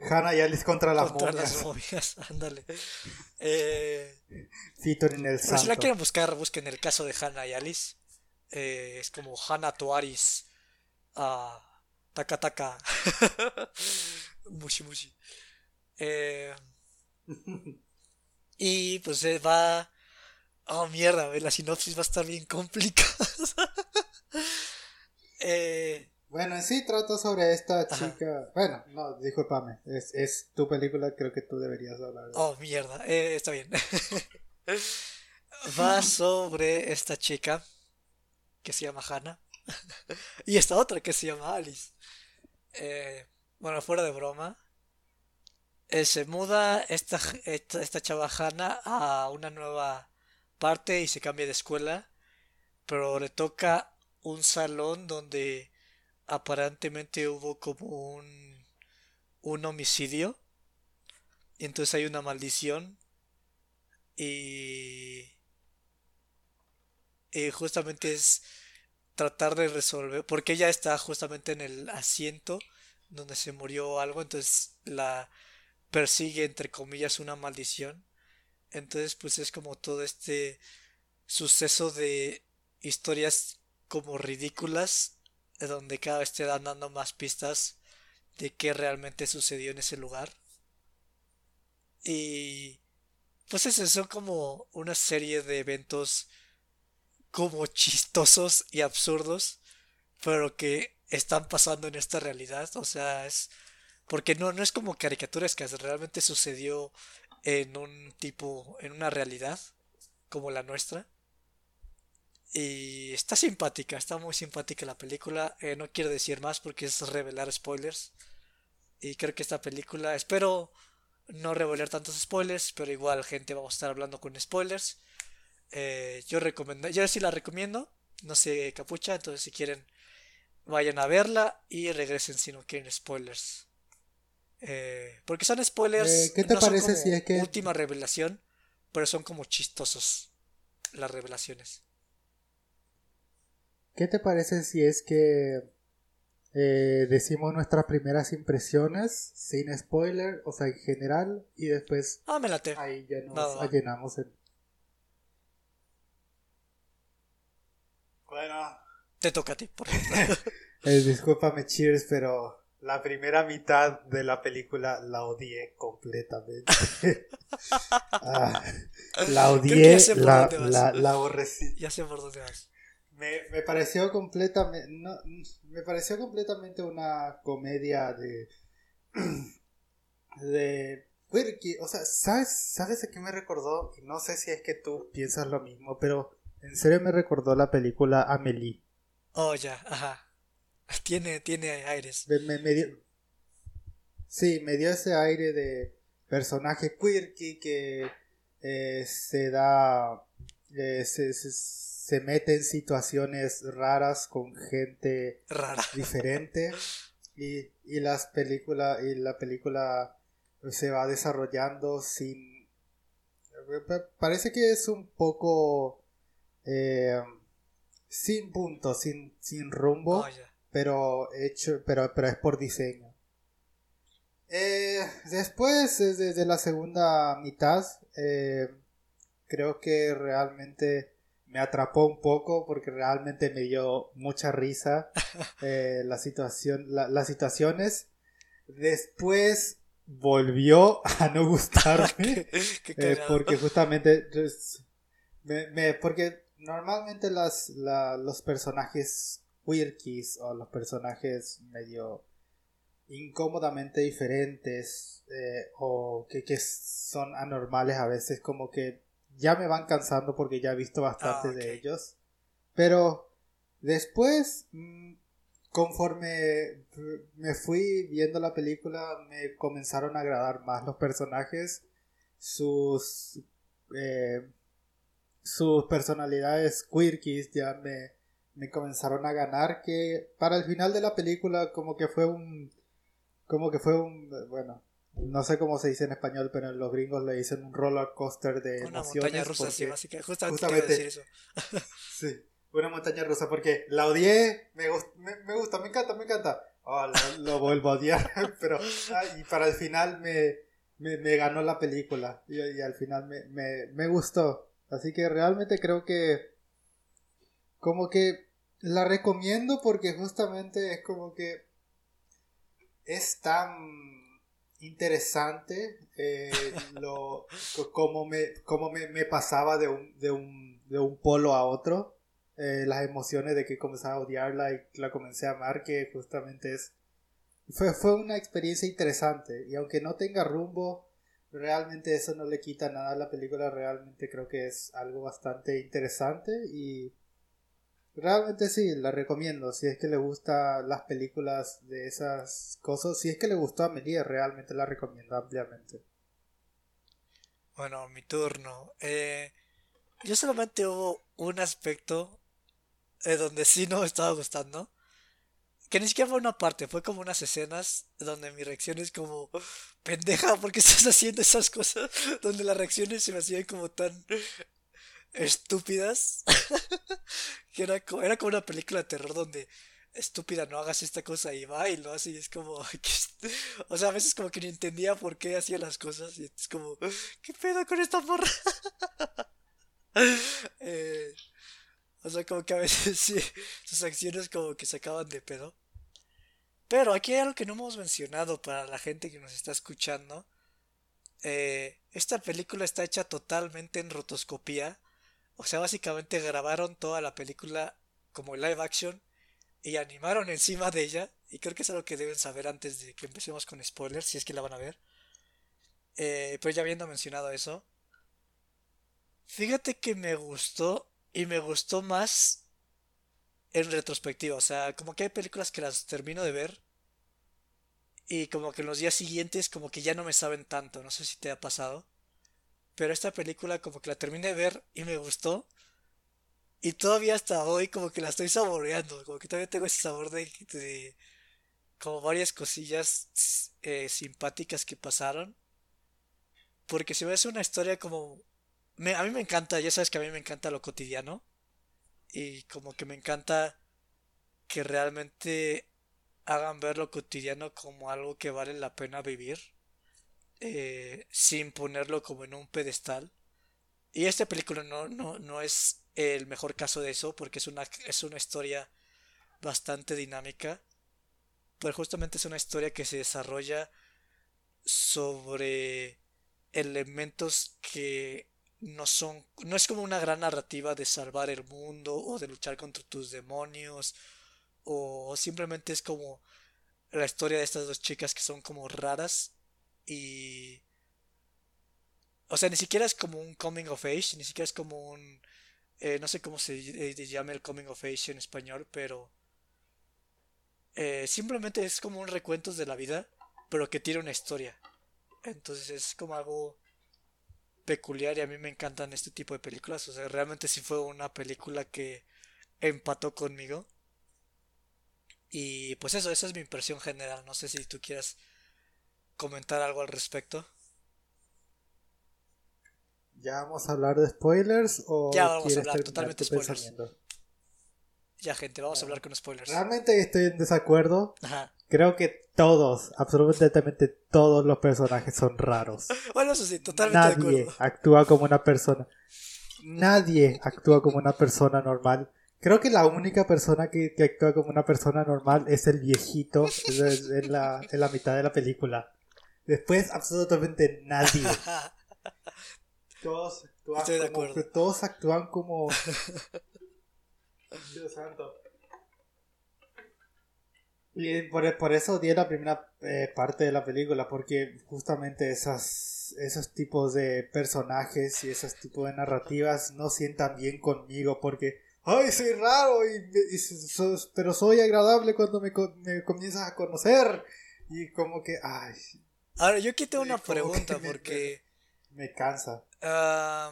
Hannah y Alice contra las contra las momias, (laughs) ándale. Eh, en el pues si la quieren buscar, busquen el caso de Hannah y Alice. Eh, es como Hannah Tuaris. Ah, Taka taka. mushi mushi. Eh, y pues se va. Oh mierda, la sinopsis va a estar bien complicada. (laughs) eh, bueno, en sí trata sobre esta chica. Bueno, no, discúlpame. Es, es tu película, creo que tú deberías hablar. Oh, mierda, eh, está bien. (laughs) va sobre esta chica que se llama Hannah (laughs) y esta otra que se llama Alice. Eh, bueno, fuera de broma, eh, se muda esta, esta, esta chavajana a una nueva parte y se cambia de escuela, pero le toca un salón donde aparentemente hubo como un, un homicidio y entonces hay una maldición y, y justamente es tratar de resolver, porque ella está justamente en el asiento donde se murió algo, entonces la persigue entre comillas una maldición. Entonces pues es como todo este suceso de historias como ridículas, donde cada vez te dan dando más pistas de qué realmente sucedió en ese lugar. Y pues eso son como una serie de eventos como chistosos y absurdos, pero que están pasando en esta realidad. O sea, es. Porque no, no es como caricaturas que realmente sucedió en un tipo. en una realidad como la nuestra. Y está simpática, está muy simpática la película. Eh, no quiero decir más porque es revelar spoilers. Y creo que esta película, espero no revelar tantos spoilers, pero igual gente vamos a estar hablando con spoilers. Eh, yo recomiendo, yo sí la recomiendo, no sé capucha, entonces si quieren vayan a verla y regresen si no quieren spoilers. Eh, porque son spoilers. ¿Qué te parece si es que última revelación, pero son como chistosos las revelaciones. ¿Qué te parece si es que decimos nuestras primeras impresiones sin spoiler, o sea, en general, y después ah, me late. ahí ya nos llenamos el Bueno. Te toca a ti, por ejemplo. (laughs) eh, discúlpame, Cheers, pero la primera mitad de la película la odié completamente. (laughs) ah, la odié, la, la, la, aborrecí. Ya sé por dónde vas. Me, me pareció completamente no, me pareció completamente una comedia de (clears throat) de o sea, ¿sabes, ¿sabes a qué me recordó? No sé si es que tú piensas lo mismo, pero en serio me recordó la película Amelie. Oh, ya, ajá. Tiene, tiene aires. Me, dio... Sí, me dio ese aire de personaje quirky que eh, se da. Eh, se, se, mete en situaciones raras con gente Rara. diferente. Y, y las películas. Y la película se va desarrollando sin. Parece que es un poco eh, sin punto, sin, sin rumbo, oh, pero hecho, pero, pero es por diseño. Eh, después, desde la segunda mitad, eh, creo que realmente me atrapó un poco porque realmente me dio mucha risa (laughs) eh, la situación, las situaciones. Después volvió a no (laughs) gustarme eh, porque justamente pues, me, porque normalmente las, los personajes quirkies o los personajes medio incómodamente diferentes eh, o que, que, son anormales a veces como que ya me van cansando porque ya he visto bastante ah, de ellos. Pero después mm, conforme me fui viendo la película me comenzaron a agradar más los personajes sus eh, sus personalidades quirkies ya me, me comenzaron a ganar que para el final de la película como que fue un como que fue un, bueno, no sé cómo se dice en español, pero los gringos le dicen un roller coaster de una montaña rusa, sí, básicamente, justamente, decir eso. sí, una montaña rusa, porque la odié, me, me, gusta, me encanta, me encanta. Oh, lo, vuelvo a odiar, (laughs) pero y para el final me, me, me ganó la película y, y al final me, me, me gustó. Así que realmente creo que como que la recomiendo porque justamente es como que es tan interesante eh, lo, como, me, como me, me, pasaba de un, de, un, de un polo a otro. Eh, las emociones de que comenzaba a odiarla y la comencé a amar, que justamente es... Fue, fue una experiencia interesante y aunque no tenga rumbo, realmente eso no le quita nada a la película, realmente creo que es algo bastante interesante y Realmente sí, la recomiendo. Si es que le gustan las películas de esas cosas, si es que le gustó a Melia, realmente la recomiendo ampliamente. Bueno, mi turno. Eh, yo solamente hubo un aspecto eh, donde sí no estaba gustando. Que ni siquiera fue una parte, fue como unas escenas donde mi reacción es como, pendeja, ¿por qué estás haciendo esas cosas? (laughs) Donde las reacciones se me hacían como tan estúpidas. (laughs) que era como, era como una película de terror donde estúpida no hagas esta cosa y va y lo hace y es como (laughs) o sea a veces como que ni entendía por qué hacía las cosas y es como qué pedo con esta morra (laughs) eh, o sea como que a veces sí sus acciones como que se acaban de pedo. Pero aquí hay algo que no hemos mencionado para la gente que nos está escuchando. Eh, esta película está hecha totalmente en rotoscopía o sea, básicamente grabaron toda la película como live action y animaron encima de ella. Y creo que es algo que deben saber antes de que empecemos con spoilers, si es que la van a ver. Eh, pero ya habiendo mencionado eso, fíjate que me gustó y me gustó más en retrospectiva. O sea, como que hay películas que las termino de ver y como que en los días siguientes como que ya no me saben tanto. No sé si te ha pasado. Pero esta película como que la terminé de ver y me gustó. Y todavía hasta hoy como que la estoy saboreando. Como que todavía tengo ese sabor de... como varias cosillas eh, simpáticas que pasaron. Porque si ves una historia como... a mí me encanta, ya sabes que a mí me encanta lo cotidiano. Y como que me encanta que realmente hagan ver lo cotidiano como algo que vale la pena vivir. Eh, sin ponerlo como en un pedestal. Y esta película no, no, no es el mejor caso de eso, porque es una, es una historia bastante dinámica. Pero justamente es una historia que se desarrolla sobre elementos que no son no es como una gran narrativa de salvar el mundo o de luchar contra tus demonios o simplemente es como la historia de estas dos chicas que son como raras y... O sea, ni siquiera es como un coming of age, ni siquiera es como un... Eh, no sé cómo se eh, llama el coming of age en español, pero... Eh, simplemente es como un recuento de la vida, pero que tiene una historia. Entonces es como algo peculiar y a mí me encantan este tipo de películas. O sea, realmente sí fue una película que empató conmigo. Y pues eso, esa es mi impresión general. No sé si tú quieras comentar algo al respecto? ¿Ya vamos a hablar de spoilers o ya vamos a hablar totalmente spoilers? Ya, gente, vamos a hablar con spoilers. Realmente estoy en desacuerdo. Creo que todos, absolutamente todos los personajes son raros. (laughs) bueno, eso sí, totalmente Nadie actúa como una persona. nadie actúa como una persona normal. Creo que la única persona que, actúa como una persona normal es el viejito en la, en la mitad de la película. Después, absolutamente nadie. (laughs) Todos actúan como, todos actúan como. Dios santo. Y por, por eso di la primera eh, parte de la película, porque justamente esas, esos tipos de personajes y esos tipos de narrativas no sientan bien conmigo, porque, ay, soy raro, y, pero soy agradable cuando me, me, comienzas a conocer. Y como que, ay. Ahora, yo aquí tengo una pregunta, porque... Me, cansa. Ah,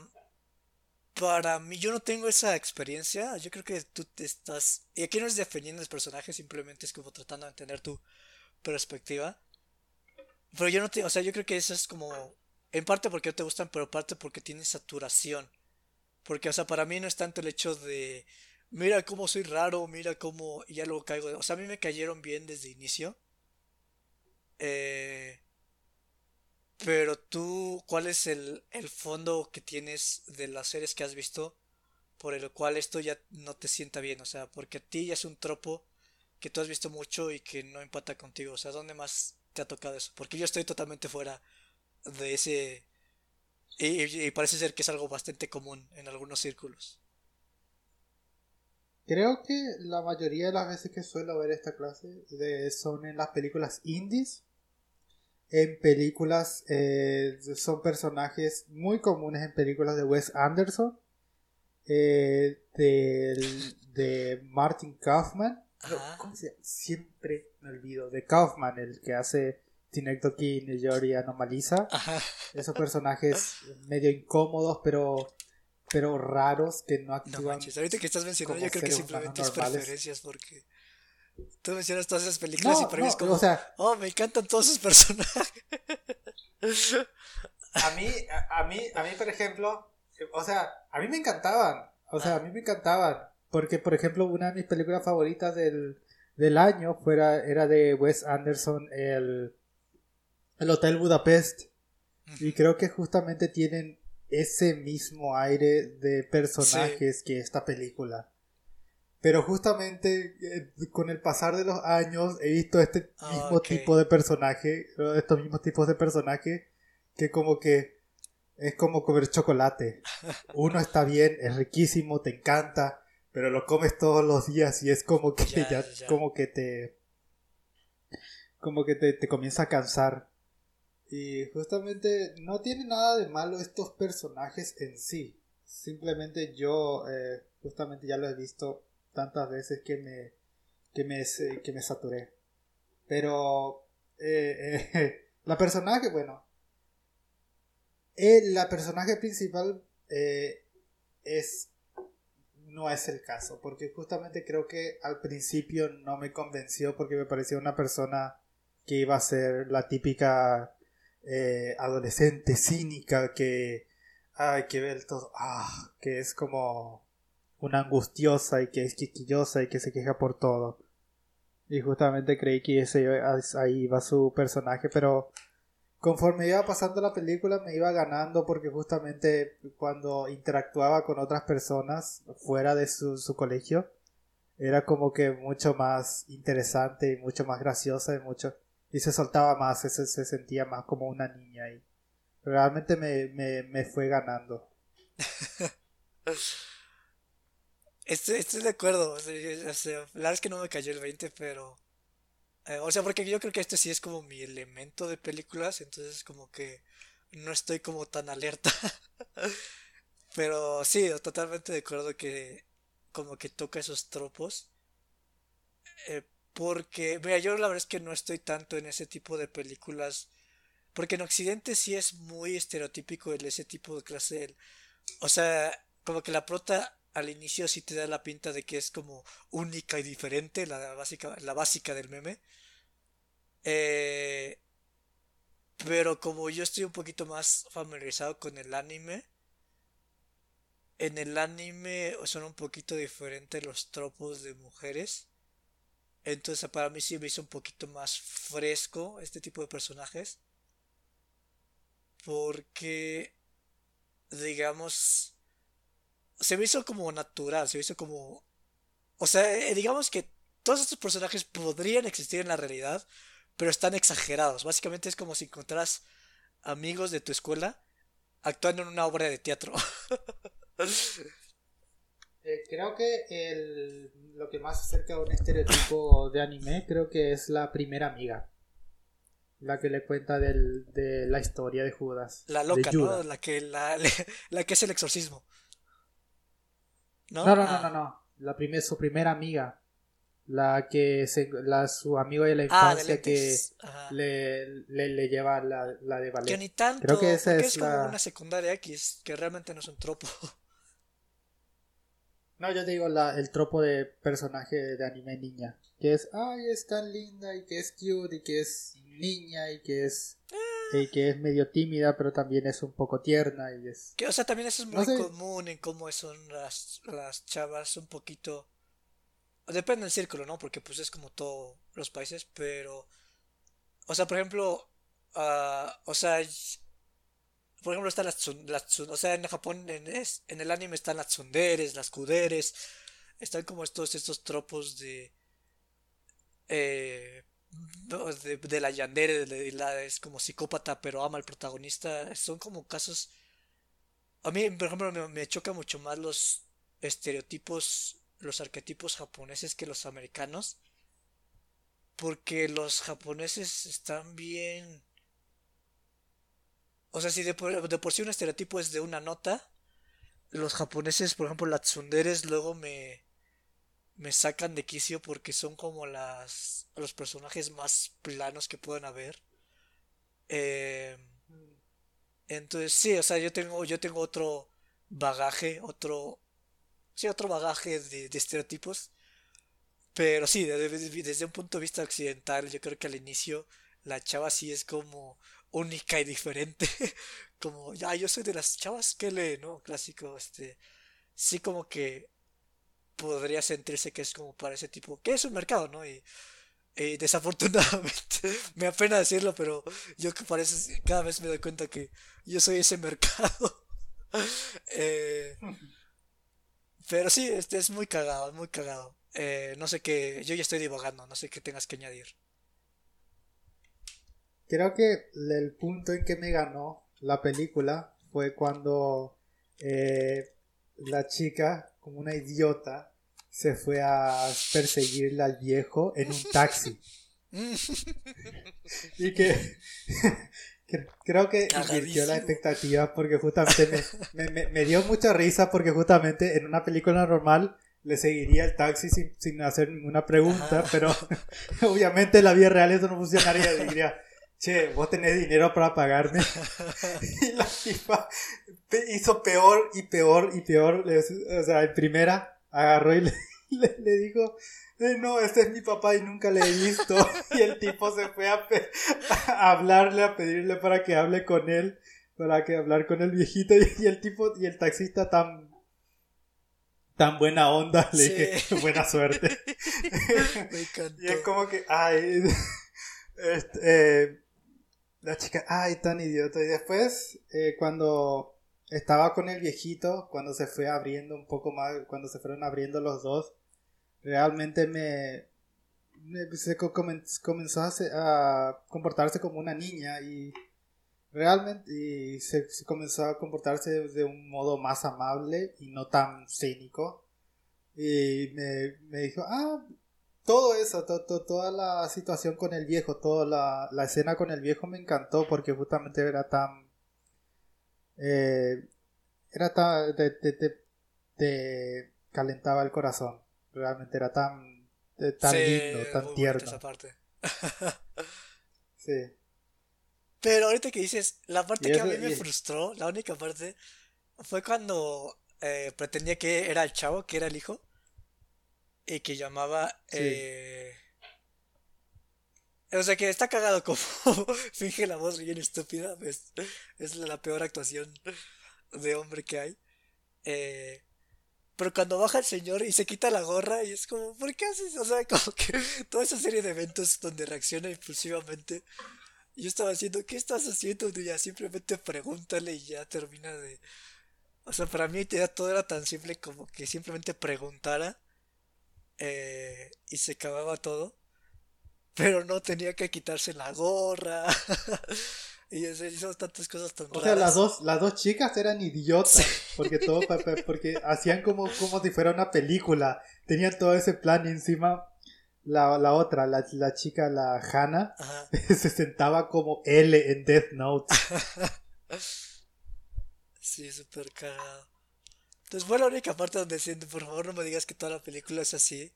para mí, yo no tengo esa experiencia. Yo creo que tú te estás. Y aquí no es defendiendo el personaje, simplemente es como tratando de entender tu perspectiva. Pero yo no te. O sea, yo creo que eso es como. En parte porque no te gustan, pero parte porque tienen saturación. Porque, o sea, para mí no es tanto el hecho de. Mira cómo soy raro, mira cómo. Y ya luego caigo. O sea, a mí me cayeron bien desde inicio. Eh. Pero tú, ¿cuál es el, el fondo que tienes de las series que has visto por el cual esto ya no te sienta bien? O sea, porque a ti ya es un tropo que tú has visto mucho y que no empata contigo. O sea, ¿dónde más te ha tocado eso? Porque yo estoy totalmente fuera de ese... Y, parece ser que es algo bastante común en algunos círculos. Creo que la mayoría de las veces que suelo ver esta clase de, son en las películas indies en películas, eh, son personajes muy comunes en películas de Wes Anderson, eh, de Martin Kaufman. Siempre me olvido. De Kaufman, el que hace Tinecto King y Yori Anomaliza. Esos personajes medio incómodos, pero pero raros que no actúan. ahorita que estás mencionando, yo creo que simplemente es preferencias porque Tú mencionas todas esas películas y para es como, o sea, oh, me encantan todos esos personajes. (laughs) A mí, a, mí, a mí, por ejemplo, o sea, a mí me encantaban. O sea, a mí me encantaban. Porque, por ejemplo, una de mis películas favoritas del, del año fuera, era de Wes Anderson, el, el Hotel Budapest. Y creo que justamente tienen ese mismo aire de personajes que esta película. Pero justamente eh, con el pasar de los años he visto este ah, mismo tipo de personaje, estos mismos tipos de personaje que como que es como comer chocolate. (laughs) Uno está bien, es riquísimo, te encanta, pero lo comes todos los días y es como que ya, como que te como que te, te, comienza a cansar. Y justamente no tiene nada de malo estos personajes en sí. Simplemente yo eh, justamente ya lo he visto tantas veces que me, que me, que me saturé. Pero eh, eh, (laughs) la personaje, bueno, eh, la personaje principal es no es el caso, porque justamente creo que al principio no me convenció porque me parecía una persona que iba a ser la típica adolescente cínica que ay que ve todo ah que es como una angustiosa y que es quisquillosa y que se queja por todo. Y justamente creí que ese ahí iba su personaje, pero conforme iba pasando la película me iba ganando porque justamente cuando interactuaba con otras personas fuera de su, su colegio era como que mucho más interesante y mucho más graciosa y mucho y se soltaba más, se, se sentía más como una niña y realmente me, me, me fue ganando. (laughs) Estoy, estoy de acuerdo. O la verdad es que no me cayó el 20, pero. Eh, o sea, porque yo creo que este sí es como mi elemento de películas, entonces como que no estoy como tan alerta. (laughs) pero sí, totalmente de acuerdo que como que toca esos tropos. Eh, porque, mira, yo la verdad es que no estoy tanto en ese tipo de películas. Porque en Occidente sí es muy estereotípico el ese tipo de clase. o sea, como que la prota al inicio sí te da la pinta de que es como única y diferente, la básica, la básica del meme. Eh, pero como yo estoy un poquito más familiarizado con el anime, en el anime son un poquito diferentes los tropos de mujeres. Entonces para mí sí me hizo un poquito más fresco este tipo de personajes. Porque, digamos, se me hizo como natural, se me hizo como... O sea, eh, digamos que todos estos personajes podrían existir en la realidad, pero están exagerados. Básicamente es como si encontraras amigos de tu escuela actuando en una obra de teatro. (laughs) Eh, creo que el, lo que más acerca a un estereotipo de anime creo que es la primera amiga. La que le cuenta del, de la historia de Judas. La loca, ¿no? La que, la, (laughs) la que es el exorcismo. ¿No? No, no, no, ah. no, La primer, su primera amiga. La que se, la, su amigo de la ah, infancia que le, le, lleva la, la de ballet. Que ni tanto, Creo que esa es, como una secundaria X, que realmente no es un tropo. (laughs) No, yo te digo la, el tropo de personaje de anime niña. Que es, ay, es tan linda y que es cute y que es niña y que es y que es medio tímida pero también es un poco tierna y es que o sea también eso es muy común en cómo son las, las chavas un poquito depende del círculo no porque pues es como todos los países pero o sea por ejemplo uh, o sea por ejemplo están las, las o sea en Japón en, es, en el anime están las tsunderes las kuderes están como estos estos tropos de eh, de, la Yandere, de la, es como psicópata pero ama al protagonista, son como casos... A mí, por ejemplo, me, me choca mucho más los estereotipos, los arquetipos japoneses que los americanos. Porque los japoneses están bien... O sea, si de por, de sí un estereotipo es de una nota, los japoneses, por ejemplo, las tsunderes, luego me me sacan de quicio porque son como las los personajes más planos que puedan haber. Eh, entonces sí, o sea, yo tengo yo tengo otro bagaje, otro sí, otro bagaje de, estereotipos. Pero sí, desde, un punto de vista occidental, yo creo que al inicio la chava sí es como única y diferente. (laughs) como, ya, yo soy de las chavas que lee, ¿no? Clásico, este. Sí, como que podría sentirse que es como para ese tipo, que es un mercado, ¿no? Y, desafortunadamente, (laughs) me apena decirlo, pero yo que parece, cada vez me doy cuenta que yo soy ese mercado. (laughs) Eh, pero sí, este es muy cagado, muy cagado. Eh, no sé qué, yo ya estoy divagando, no sé qué tengas que añadir. Creo que el punto en que me ganó la película fue cuando eh, la chica como una idiota, se fue a perseguirle al viejo en un taxi. (laughs) y (laughs) que, creo que invirtió la expectativa porque justamente me, dio mucha risa porque justamente en una película normal le seguiría el taxi sin, hacer ninguna pregunta, pero (laughs) obviamente en la vida real eso no funcionaría. Diría, che, vos tenés dinero para pagarme. (laughs) y la tipa hizo peor y peor y peor. O sea, en primera agarró y (laughs) le, le, dijo, eh, no, este es mi papá y nunca le he visto. (laughs) y el tipo se fue a, hablarle, a pedirle para que hable con él, para que hablar con el viejito. Y, el tipo, y el taxista tan tan buena onda, le dije, buena suerte. y es como que, ay, este, eh, la chica, ay, tan idiota. Y después, eh, cuando estaba con el viejito, cuando se fue abriendo un poco más, cuando se fueron abriendo los dos, realmente me, se comenzó a, comportarse como una niña y realmente y se, comenzó a comportarse de un modo más amable y no tan cínico. Y me, me dijo, ah, todo eso, toda la situación con el viejo, toda la, la, escena con el viejo me encantó porque justamente era tan... Eh, era tan... Te, calentaba el corazón. Realmente era tan, eh, tan lindo, tan tierno. Esa parte. (laughs) sí. Pero ahorita que dices, la parte que a mí me frustró, la única parte, fue cuando eh, pretendía que era el chavo, que era el hijo y que llamaba... Eh... O sea que está cagado como (laughs) finge la voz bien estúpida. Es, es la peor actuación de hombre que hay. Eh, pero cuando baja el señor y se quita la gorra y es como, ¿por qué haces? O sea, (laughs) como que toda esa serie de eventos donde reacciona impulsivamente. Yo estaba haciendo, ¿qué estás haciendo? Y ya simplemente pregúntale y ya termina de, O sea, para mí todo era tan simple como que simplemente preguntara eh, y se acababa todo. Pero no tenía que quitarse la gorra. (laughs) y hizo tantas cosas tan O sea, las dos, las dos chicas eran idiotas. Porque todo, porque hacían como, como si fuera una película. Tenían todo ese plan y encima la, la otra, la, la chica, la Hannah, (laughs) se sentaba como L en Death Note. (laughs) sí, súper cagado. Entonces fue la única parte donde siento, por favor no me digas que toda la película es así.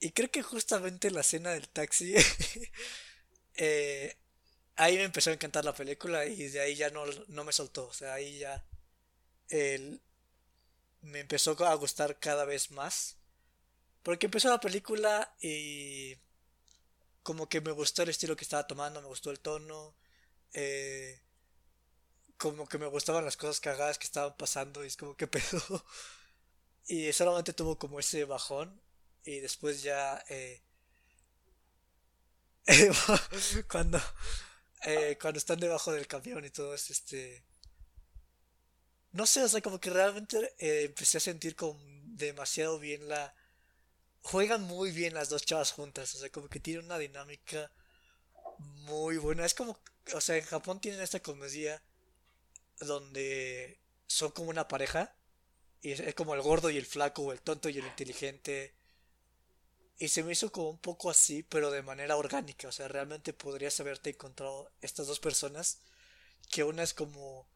Y creo que justamente la escena del taxi, (laughs) eh, ahí me empezó a encantar la película y de ahí ya no, no me soltó. O sea, ahí ya el, me empezó a gustar cada vez más. Porque empezó la película y como que me gustó el estilo que estaba tomando, me gustó el tono. Eh, como que me gustaban las cosas cagadas que estaban pasando y es como que (laughs) pedo. Y solamente tuvo como ese bajón y después ya... Eh, (laughs) cuando eh, cuando están debajo del camión y todo es este no sé o sea como que realmente eh, empecé a sentir como demasiado bien la juegan muy bien las dos chavas juntas o sea como que tienen una dinámica muy buena es como o sea en Japón tienen esta comedia donde son como una pareja y es, como el gordo y el flaco o el tonto y el inteligente. Y se me hizo como un poco así pero de manera orgánica. O sea realmente podrías haberte encontrado estas dos personas que una es como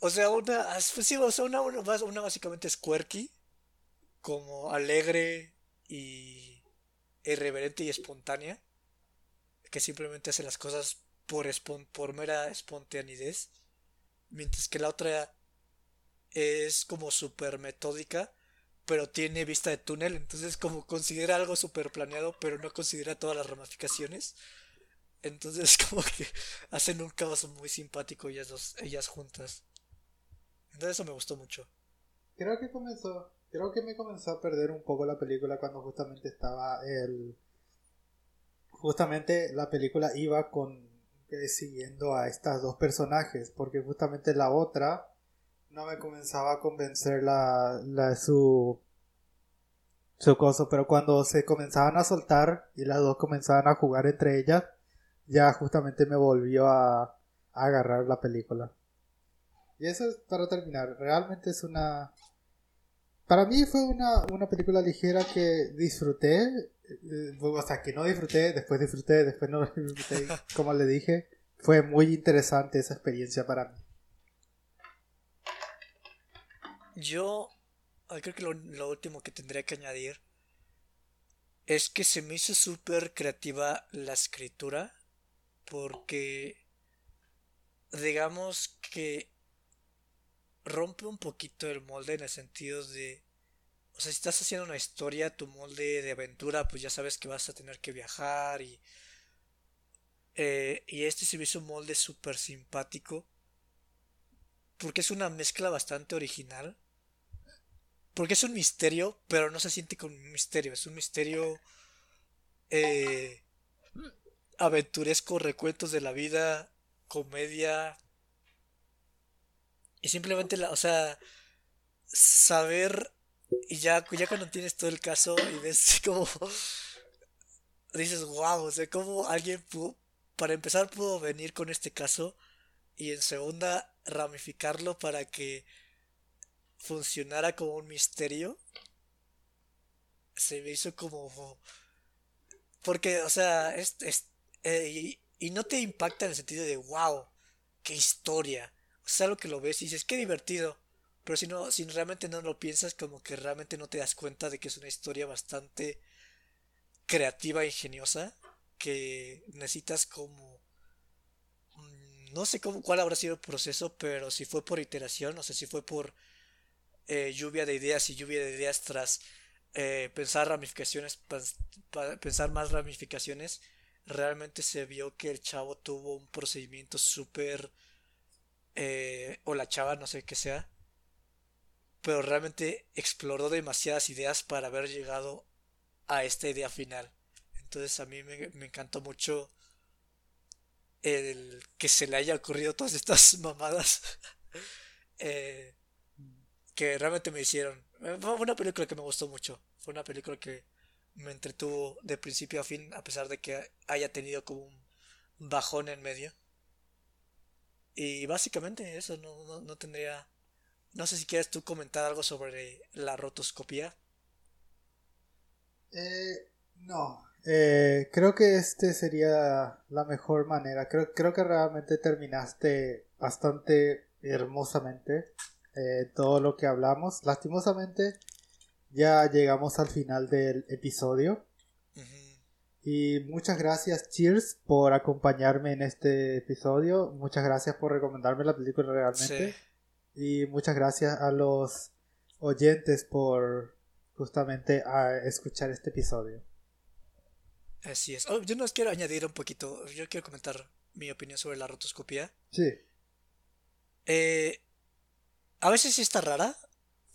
o sea una pues sí, o una, una básicamente es quirky como alegre y irreverente y espontánea que simplemente hace las cosas por, por mera espontaneidad, mientras que la otra es como súper metódica, pero tiene vista de túnel, entonces como considera algo súper planeado, pero no considera todas las ramificaciones. Entonces (laughs) como que hacen un caos muy simpático ellas dos, ellas juntas. Entonces eso me gustó mucho. Creo que comenzó, creo que me comenzó a perder un poco la película cuando justamente estaba el justamente la película iba con siguiendo a estas dos personajes, porque justamente la otra no me comenzaba a convencer la, la su su cosa, pero cuando se comenzaban a soltar y las dos comenzaban a jugar entre ellas, ya justamente me volvió a, a agarrar la película. Y eso es para terminar, realmente es una para mí fue una, una película ligera que disfruté, o sea, que no disfruté, después disfruté, después no (laughs) disfruté, como le dije, fue muy interesante esa experiencia para mí. Yo creo que lo, último que tendría que añadir es que se me hizo súper creativa la escritura porque digamos que rompe un poquito el molde en el sentido de o sea, si estás haciendo una historia, tu molde de aventura, pues ya sabes que vas a tener que viajar y... Eh, y este se me hizo un molde súper simpático. Porque es una mezcla bastante original. Porque es un misterio, pero no se siente como un misterio. Es un misterio eh, aventuresco, recuentos de la vida, comedia. Y simplemente, la, o sea, saber y ya, cuando tienes todo el caso y ves como... dices, wow, o sea, como alguien pudo, para empezar pudo venir con este caso y en segunda ramificarlo para que funcionara como un misterio. Se me hizo como... Porque, o sea, es, eh, y, y, no te impacta en el sentido de, wow, qué historia. O sea, lo que lo ves y dices, qué divertido. Pero si no, si realmente no lo piensas, como que realmente no te das cuenta de que es una historia bastante creativa e ingeniosa. Que necesitas como. Mm, no sé cómo, cuál habrá sido el proceso, pero si fue por iteración, o sea, si fue por eh, lluvia de ideas y lluvia de ideas tras eh, pensar ramificaciones, pensar más ramificaciones, realmente se vio que el chavo tuvo un procedimiento súper... Eh, o la chava, no sé qué sea, pero realmente exploró demasiadas ideas para haber llegado a esta idea final. Entonces a mí me, encantó mucho el que se le haya ocurrido todas estas (laughs) mamadas (laughs) eh, que realmente me hicieron. Fue una película que me gustó mucho. Fue una película que me entretuvo de principio a fin, a pesar de que haya tenido como un bajón en medio. Y básicamente eso, no, no, tendría... No sé si quieres tú comentar algo sobre la rotoscopía. Eh, no, eh, creo que este sería la mejor manera. Creo, creo que realmente terminaste bastante hermosamente eh, todo lo que hablamos. Lastimosamente ya llegamos al final del episodio. Y muchas gracias Cheers por acompañarme en este episodio. Muchas gracias por recomendarme la película realmente. Y muchas gracias a los oyentes por justamente a escuchar este episodio. Así es. Oh, yo nos quiero añadir un poquito. Yo quiero comentar mi opinión sobre la rotoscopía. Sí. Eh, a veces sí está rara,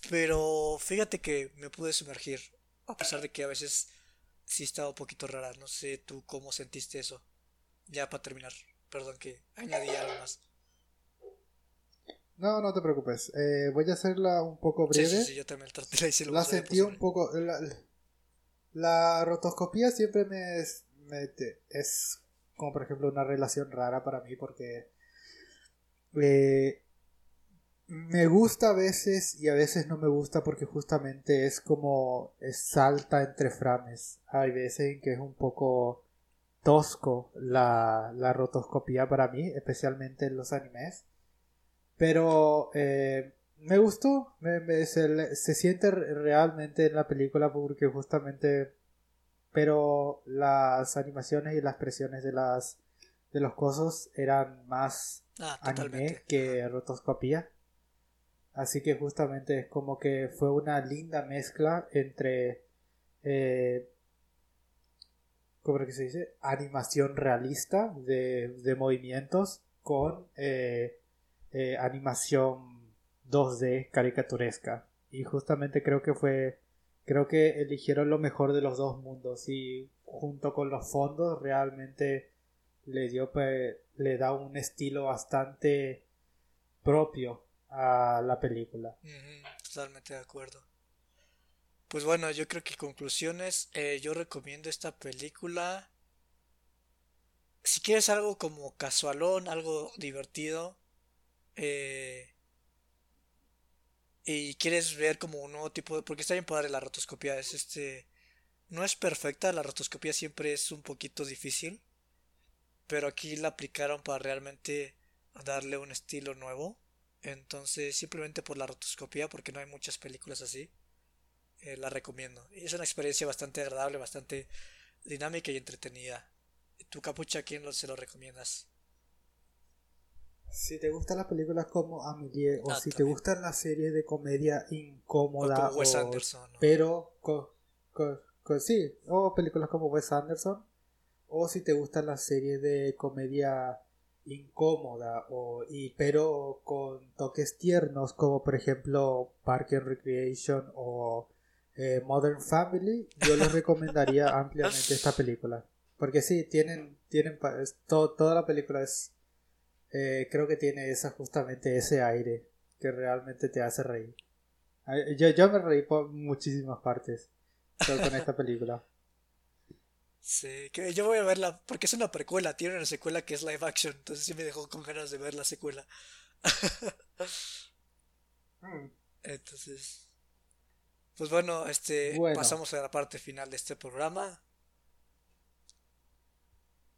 pero fíjate que me pude sumergir. A pesar de que a veces sí estaba un poquito rara. No sé tú cómo sentiste eso. Ya para terminar. Perdón que añadí algo más. No, no te preocupes. Eh, voy a hacerla un poco breve. Sí, sí, yo también la hice La sentí un poco. La, rotoscopía siempre me, me es como por ejemplo una relación rara para mí porque eh, me gusta a veces y a veces no me gusta porque justamente es como salta entre frames. Hay veces en que es un poco tosco la, la rotoscopía para mí, especialmente en los animes. Pero eh, me gustó, me, se, se, siente realmente en la película porque justamente... Pero las animaciones y las presiones de las de los cosos eran más ah, anime que rotoscopía. Así que justamente es como que fue una linda mezcla entre, eh, ¿cómo que se dice? Animación realista de, movimientos con eh, eh, animación 2D caricaturesca. Y justamente creo que fue, creo que eligieron lo mejor de los dos mundos y junto con los fondos realmente le dio, pues, le da un estilo bastante propio a la película. totalmente de acuerdo. Pues bueno, yo creo que conclusiones, eh, yo recomiendo esta película. Si quieres algo como casualón, algo divertido, eh, y quieres ver como un nuevo tipo de... Porque está bien padre la rotoscopia, es este... No es perfecta, la rotoscopia siempre es un poquito difícil, pero aquí la aplicaron para realmente darle un estilo nuevo. Entonces, simplemente por la rotoscopía, porque no hay muchas películas así, eh, la recomiendo. Es una experiencia bastante agradable, bastante dinámica y entretenida. ¿Tu capucha quién se lo recomiendas? Si te gustan las películas como Amelie o ah, si te gustan las series de comedia incómoda o Wes Anderson, pero sí, o películas como Wes Anderson o si te gustan las series de comedia incómoda o y pero con toques tiernos como por ejemplo Park and Recreation o eh, Modern Family yo les recomendaría (laughs) ampliamente esta película. Porque sí tienen tienen toda la película es eh, creo que tiene esa justamente ese aire que realmente te hace reír yo, yo me reí por muchísimas partes con esta película Sí, que yo voy a verla porque es una precuela, tiene una secuela que es live action, entonces sí me dejó con ganas de ver la secuela. Hmm. Entonces, pues bueno, este pasamos a la parte final de este programa.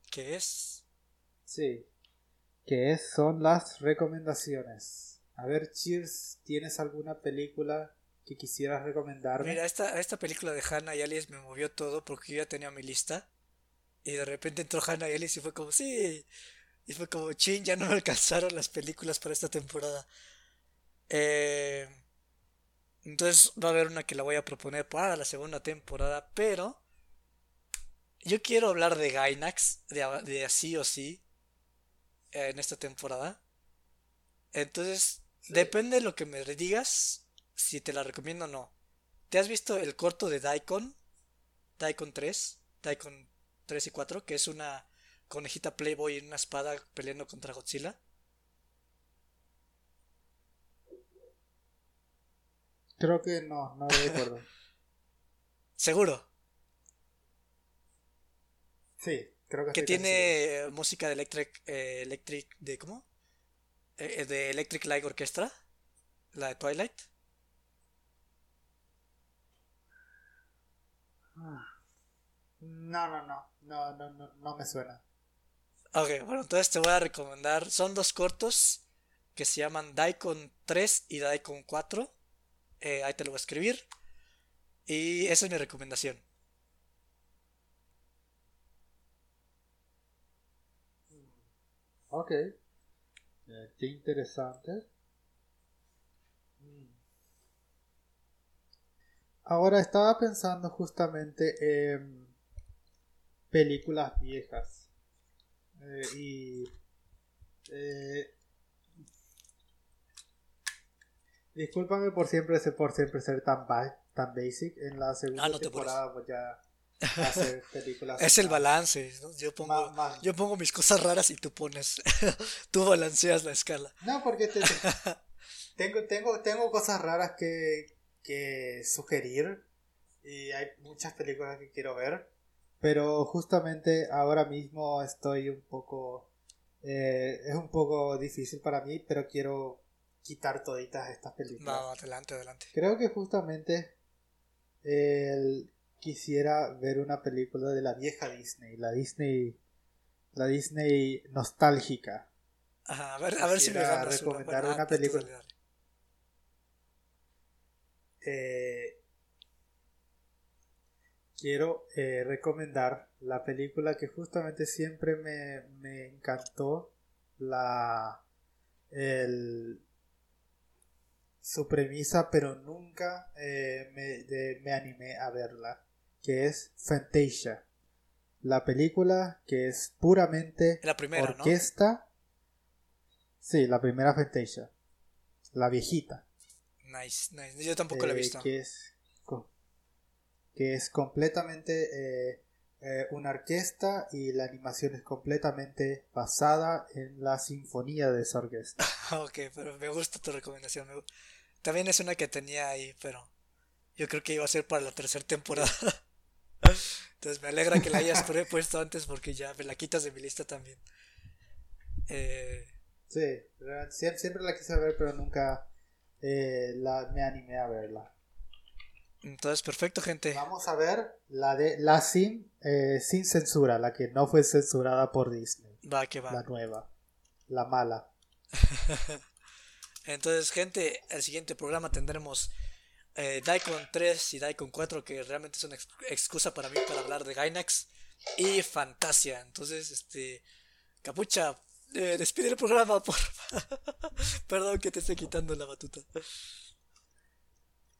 ¿Qué es? Sí. ¿Qué es? Son las recomendaciones. A ver, Cheers, ¿tienes alguna película que quisieras recomendarme. Mira, esta, esta película de Hannah y Alice me movió todo porque yo ya tenía mi lista. Y de repente entró Hannah y Alice y fue como, sí. Y fue como, chin, ya no me alcanzaron las películas para esta temporada. Eh, entonces va a haber una que la voy a proponer para la segunda temporada, pero yo quiero hablar de Gainax, de, de así o sí, en esta temporada. Entonces, depende de lo que me digas, si te la recomiendo o no. ¿Te has visto el corto de Daikon? Daikon 3, Daikon 3 y 4, que es una conejita Playboy en una espada peleando contra Godzilla? Creo que no, no recuerdo. (laughs) ¿Seguro? Sí, creo que tiene música de Electric, eh, Electric, ¿de cómo? Eh, de Electric Light Orchestra, la de Twilight. Ah. No, no, no, no, no, no, no me suena. Ok, bueno, entonces te voy a recomendar, son dos cortos que se llaman Daikon 3 y Daikon 4. Eh, ahí te lo voy a escribir. Y esa es mi recomendación. Ok. Eh, qué interesante. Mm. Ahora estaba pensando justamente en películas viejas. Eh, y. eh, discúlpame por siempre ser, por siempre ser tan, ba- tan basic. En la segunda Ah, no te apures. temporada voy a hacer (laughs) películas. Es el balance, ¿no? Yo pongo, más- más- yo pongo mis cosas raras y tú pones, (laughs) tú balanceas la escala. No, porque te- (laughs) tengo, tengo, tengo cosas raras que, que sugerir y hay muchas películas que quiero ver, pero justamente ahora mismo estoy un poco, eh, es un poco difícil para mí, pero quiero quitar toditas estas películas. No, adelante, adelante. Creo que justamente el- quisiera ver una película de la vieja Disney, la Disney, la Disney nostálgica. Ajá, a ver, a ver si me ganas recomendar una película. Eh, quiero eh, recomendar la película que justamente siempre me, me encantó la el, su premisa pero nunca eh, me, de- me animé a verla que es Fantasia la película que es puramente La primera, ¿no? orquesta sí la primera Fantasia la viejita Nice, nice. Yo tampoco la he eh, visto. Que es, que es completamente eh, eh, una orquesta y la animación es completamente basada en la sinfonía de esa orquesta. (laughs) Ok, pero me gusta tu recomendación. También es una que tenía ahí, pero yo creo que iba a ser para la tercera temporada. (laughs) Entonces me alegra que la hayas puesto antes porque ya me la quitas de mi lista también. Eh, Sí, siempre, siempre la quise ver, pero nunca eh, la, me animé a verla. entonces, perfecto, gente. Vamos a ver la de la sin, eh, sin censura, la que no fue censurada por Disney, Va que va. la nueva, la mala. (laughs) Entonces, gente, el siguiente programa tendremos eh, Daikon 3 y Daikon 4, que realmente es una ex- excusa para mí para hablar de Gainax y Fantasia. Entonces, este, Capucha, eh, despide el programa, por (laughs) Perdón que te esté quitando la batuta.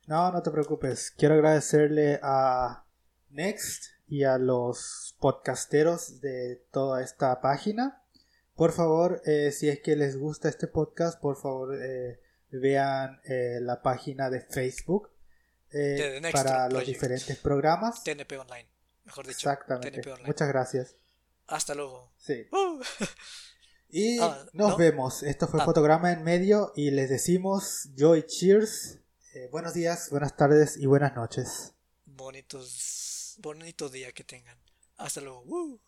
No, no te preocupes. Quiero agradecerle a Next y a los podcasteros de toda esta página. Por favor, eh, si es que les gusta este podcast, por favor eh, vean eh, la página de Facebook eh, para los diferentes programas. TNP Online, mejor dicho. Exactamente. Muchas gracias. Hasta luego. Sí. Uh. (laughs) Y Ah, nos ¿no? vemos. Esto fue Ah. Fotograma en Medio y les decimos Joy Cheers. Eh, buenos días, buenas tardes y buenas noches. Bonitos, bonito día que tengan. Hasta luego. Uh.